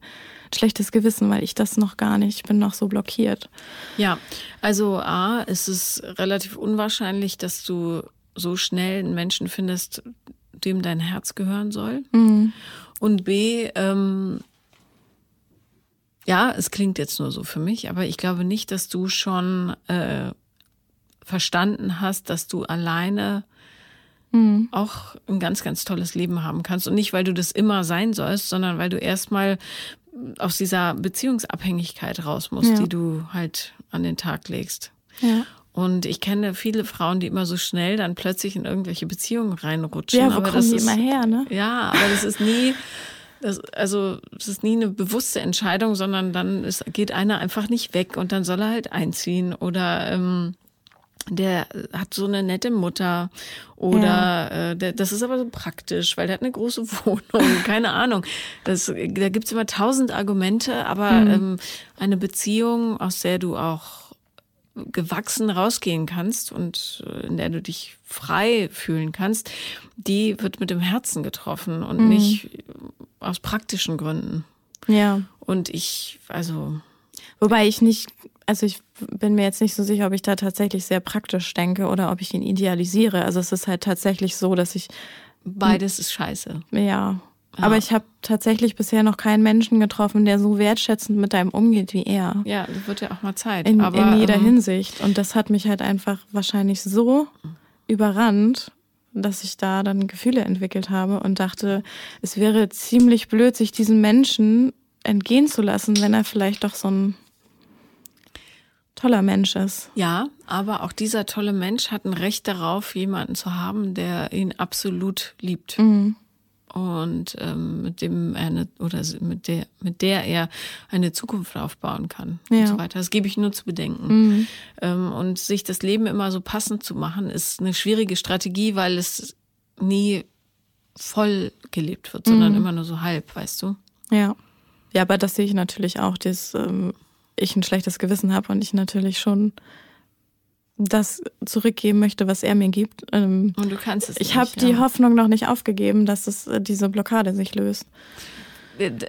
schlechtes Gewissen, weil ich das noch gar nicht, ich bin noch so blockiert. Ja, also A, ist es relativ unwahrscheinlich, dass du so schnell einen Menschen findest, dem dein Herz gehören soll. Und B, ähm, ja, es klingt jetzt nur so für mich, aber ich glaube nicht, dass du schon äh, verstanden hast, dass du alleine auch ein ganz, ganz tolles Leben haben kannst. Und nicht, weil du das immer sein sollst, sondern weil du erstmal aus dieser Beziehungsabhängigkeit raus musst, Ja. die du halt an den Tag legst. Ja. Und ich kenne viele Frauen, die immer so schnell dann plötzlich in irgendwelche Beziehungen reinrutschen. Ja, wo aber kommen das die ist, immer her, ne? Ja, aber das ist nie, das, also es ist nie eine bewusste Entscheidung, sondern dann ist, geht einer einfach nicht weg und dann soll er halt einziehen. Oder ähm, der hat so eine nette Mutter. Oder äh, der, das ist aber so praktisch, weil der hat eine große Wohnung, keine Ahnung. Das, da gibt's immer tausend Argumente, aber ähm, eine Beziehung, aus der du auch gewachsen rausgehen kannst und äh, in der du dich frei fühlen kannst, die wird mit dem Herzen getroffen und nicht aus praktischen Gründen. Ja. Und ich, also, Wobei ich nicht, also ich bin mir jetzt nicht so sicher, ob ich da tatsächlich sehr praktisch denke oder ob ich ihn idealisiere. Also es ist halt tatsächlich so, dass ich Beides ist scheiße. Ja. Ja. Aber ich habe tatsächlich bisher noch keinen Menschen getroffen, der so wertschätzend mit einem umgeht wie er. Ja, das wird ja auch mal Zeit. In, Aber, in jeder ähm, Hinsicht. Und das hat mich halt einfach wahrscheinlich so überrannt, dass ich da dann Gefühle entwickelt habe und dachte, es wäre ziemlich blöd, sich diesen Menschen entgehen zu lassen, wenn er vielleicht doch so ein toller Mensch ist. Ja, aber auch dieser tolle Mensch hat ein Recht darauf, jemanden zu haben, der ihn absolut liebt. Mhm. Und ähm, mit dem er eine, oder mit der, mit der er eine Zukunft aufbauen kann Ja. und so weiter. Das gebe ich nur zu bedenken. Mhm. Ähm, und sich das Leben immer so passend zu machen, ist eine schwierige Strategie, weil es nie voll gelebt wird, sondern immer nur so halb, weißt du? Ja. Ja, aber das sehe ich natürlich auch, dass ähm, ich ein schlechtes Gewissen habe und ich natürlich schon das zurückgeben möchte, was er mir gibt. Ähm, Und du kannst es ich habe die ja. Hoffnung noch nicht aufgegeben, dass es, äh, diese Blockade sich löst.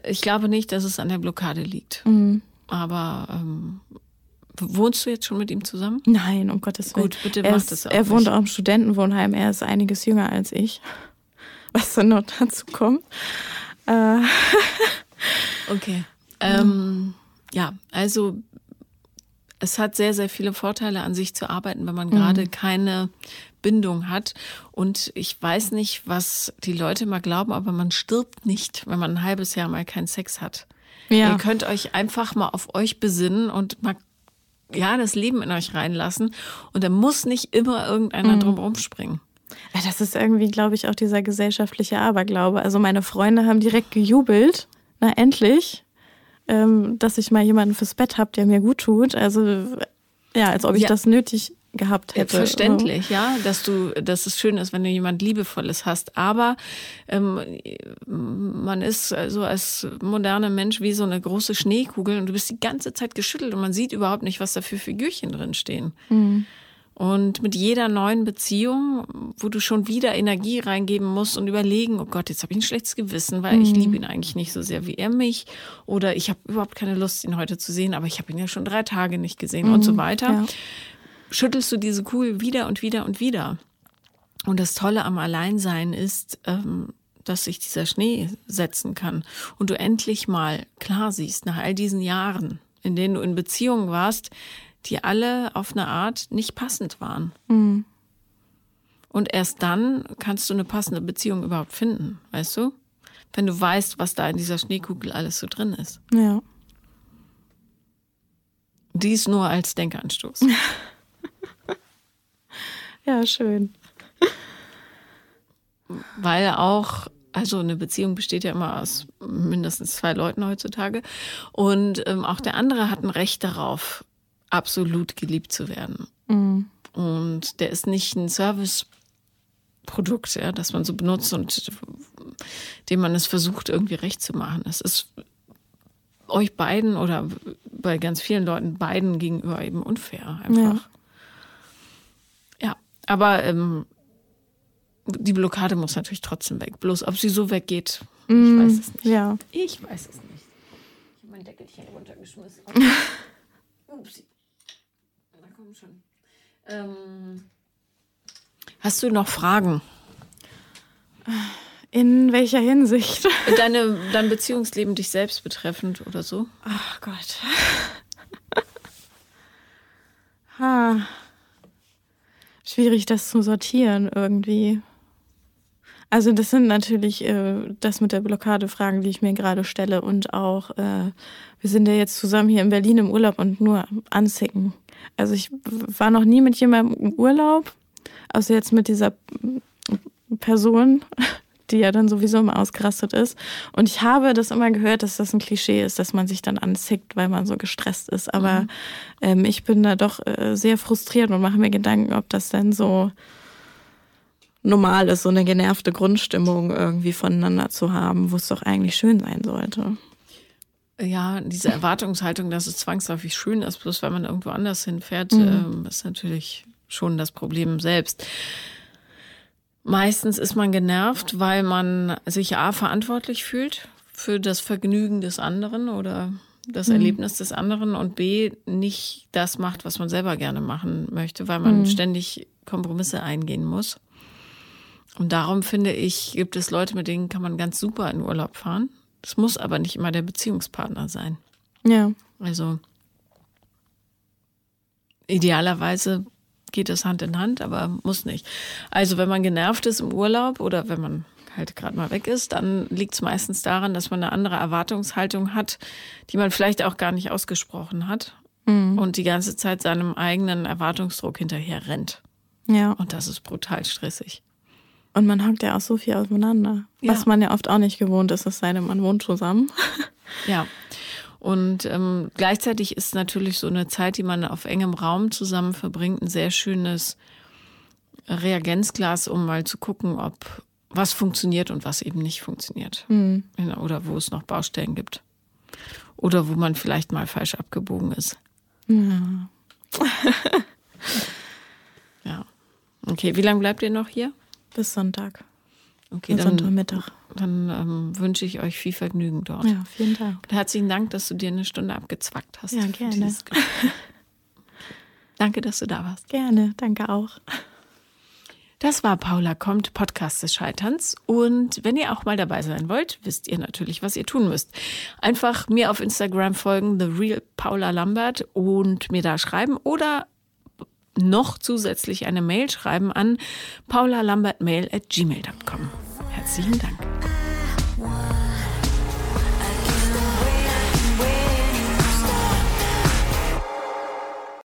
Ich glaube nicht, dass es an der Blockade liegt. Mhm. Aber ähm, wohnst du jetzt schon mit ihm zusammen? Nein, um Gottes Willen. Gut, bitte er mach ist, das auch Er wohnt nicht. auch im Studentenwohnheim. Er ist einiges jünger als ich. Was dann noch dazu kommt. Äh, Okay. Ähm, ja, also es hat sehr, sehr viele Vorteile an sich zu arbeiten, wenn man gerade keine Bindung hat. Und ich weiß nicht, was die Leute mal glauben, aber man stirbt nicht, wenn man ein halbes Jahr mal keinen Sex hat. Ja. Ihr könnt euch einfach mal auf euch besinnen und mal ja, das Leben in euch reinlassen. Und da muss nicht immer irgendeiner drum rumspringen. Das ist irgendwie, glaube ich, auch dieser gesellschaftliche Aberglaube. Also meine Freunde haben direkt gejubelt. Na, endlich. Ähm, dass ich mal jemanden fürs Bett habe, der mir gut tut. Also, ja, als ob ich Ja. das nötig gehabt hätte. Verständlich, ja, dass du, dass es schön ist, wenn du jemand Liebevolles hast. Aber ähm, man ist so als moderner Mensch wie so eine große Schneekugel und du bist die ganze Zeit geschüttelt und man sieht überhaupt nicht, was da für Figürchen drin stehen. Und mit jeder neuen Beziehung, wo du schon wieder Energie reingeben musst und überlegen, oh Gott, jetzt habe ich ein schlechtes Gewissen, weil ich liebe ihn eigentlich nicht so sehr wie er mich. Oder ich habe überhaupt keine Lust, ihn heute zu sehen, aber ich habe ihn ja schon drei Tage nicht gesehen und so weiter ja. schüttelst du diese Kugel wieder und wieder und wieder. Und das Tolle am Alleinsein ist, ähm, dass sich dieser Schnee setzen kann und du endlich mal klar siehst, nach all diesen Jahren, in denen du in Beziehungen warst, die alle auf eine Art nicht passend waren. Und erst dann kannst du eine passende Beziehung überhaupt finden, weißt du? Wenn du weißt, was da in dieser Schneekugel alles so drin ist. Ja. Dies nur als Denkanstoß. Ja, schön. Weil auch, also eine Beziehung besteht ja immer aus mindestens zwei Leuten heutzutage. Und ähm, auch der andere hat ein Recht darauf, absolut geliebt zu werden. Und der ist nicht ein Serviceprodukt, ja, das man so benutzt und dem man es versucht, irgendwie recht zu machen. Es ist euch beiden oder bei ganz vielen Leuten beiden gegenüber eben unfair einfach. Ja, aber ähm, die Blockade muss natürlich trotzdem weg. Bloß ob sie so weggeht, ich weiß es nicht. Ja. Ich weiß es nicht. Ich habe mein Deckelchen runtergeschmissen. Upsi. Na komm schon. Ähm, hast du noch Fragen? In welcher Hinsicht? Deine, dein Beziehungsleben dich selbst betreffend oder so? Ach Gott. ha. Schwierig, das zu sortieren irgendwie. Also das sind natürlich äh, das mit der Blockade Fragen, die ich mir gerade stelle und auch äh, wir sind ja jetzt zusammen hier in Berlin im Urlaub und nur anzicken. Also ich war noch nie mit jemandem im Urlaub, außer jetzt mit dieser Person, die ja dann sowieso immer ausgerastet ist. Und ich habe das immer gehört, dass das ein Klischee ist, dass man sich dann anzickt, weil man so gestresst ist. Aber ähm, ich bin da doch äh, sehr frustriert und mache mir Gedanken, ob das denn so normal ist, so eine genervte Grundstimmung irgendwie voneinander zu haben, wo es doch eigentlich schön sein sollte. Ja, diese Erwartungshaltung, dass es zwangsläufig schön ist, bloß weil man irgendwo anders hinfährt, ähm, ist natürlich schon das Problem selbst. Meistens ist man genervt, weil man sich A verantwortlich fühlt für das Vergnügen des anderen oder das Erlebnis des anderen und B nicht das macht, was man selber gerne machen möchte, weil man ständig Kompromisse eingehen muss. Und darum finde ich, gibt es Leute, mit denen kann man ganz super in Urlaub fahren. Das muss aber nicht immer der Beziehungspartner sein. Ja. Also idealerweise geht das Hand in Hand, aber muss nicht. Also wenn man genervt ist im Urlaub oder wenn man halt gerade mal weg ist, dann liegt es meistens daran, dass man eine andere Erwartungshaltung hat, die man vielleicht auch gar nicht ausgesprochen hat mhm. und die ganze Zeit seinem eigenen Erwartungsdruck hinterher rennt. Ja. Und das ist brutal stressig. Und man hockt ja auch so viel aufeinander, ja. was man ja oft auch nicht gewohnt ist, es sei denn, man wohnt zusammen. Ja. Und ähm, gleichzeitig ist natürlich so eine Zeit, die man auf engem Raum zusammen verbringt, ein sehr schönes Reagenzglas, um mal zu gucken, ob was funktioniert und was eben nicht funktioniert. Mhm. Oder wo es noch Baustellen gibt. Oder wo man vielleicht mal falsch abgebogen ist. Ja. ja. Okay, wie lange bleibt ihr noch hier? Bis Sonntag. Okay, dann, Sonntagmittag. Dann ähm, wünsche ich euch viel Vergnügen dort. Ja, vielen Dank. Herzlichen Dank, dass du dir eine Stunde abgezwackt hast. Ja, gerne. danke, dass du da warst. Gerne, danke auch. Das war Paula kommt, Podcast des Scheiterns. Und wenn ihr auch mal dabei sein wollt, wisst ihr natürlich, was ihr tun müsst. Einfach mir auf Instagram folgen, The Real Paula Lambert und mir da schreiben oder noch zusätzlich eine Mail schreiben an paulalambertmail at gmail.com. Herzlichen Dank.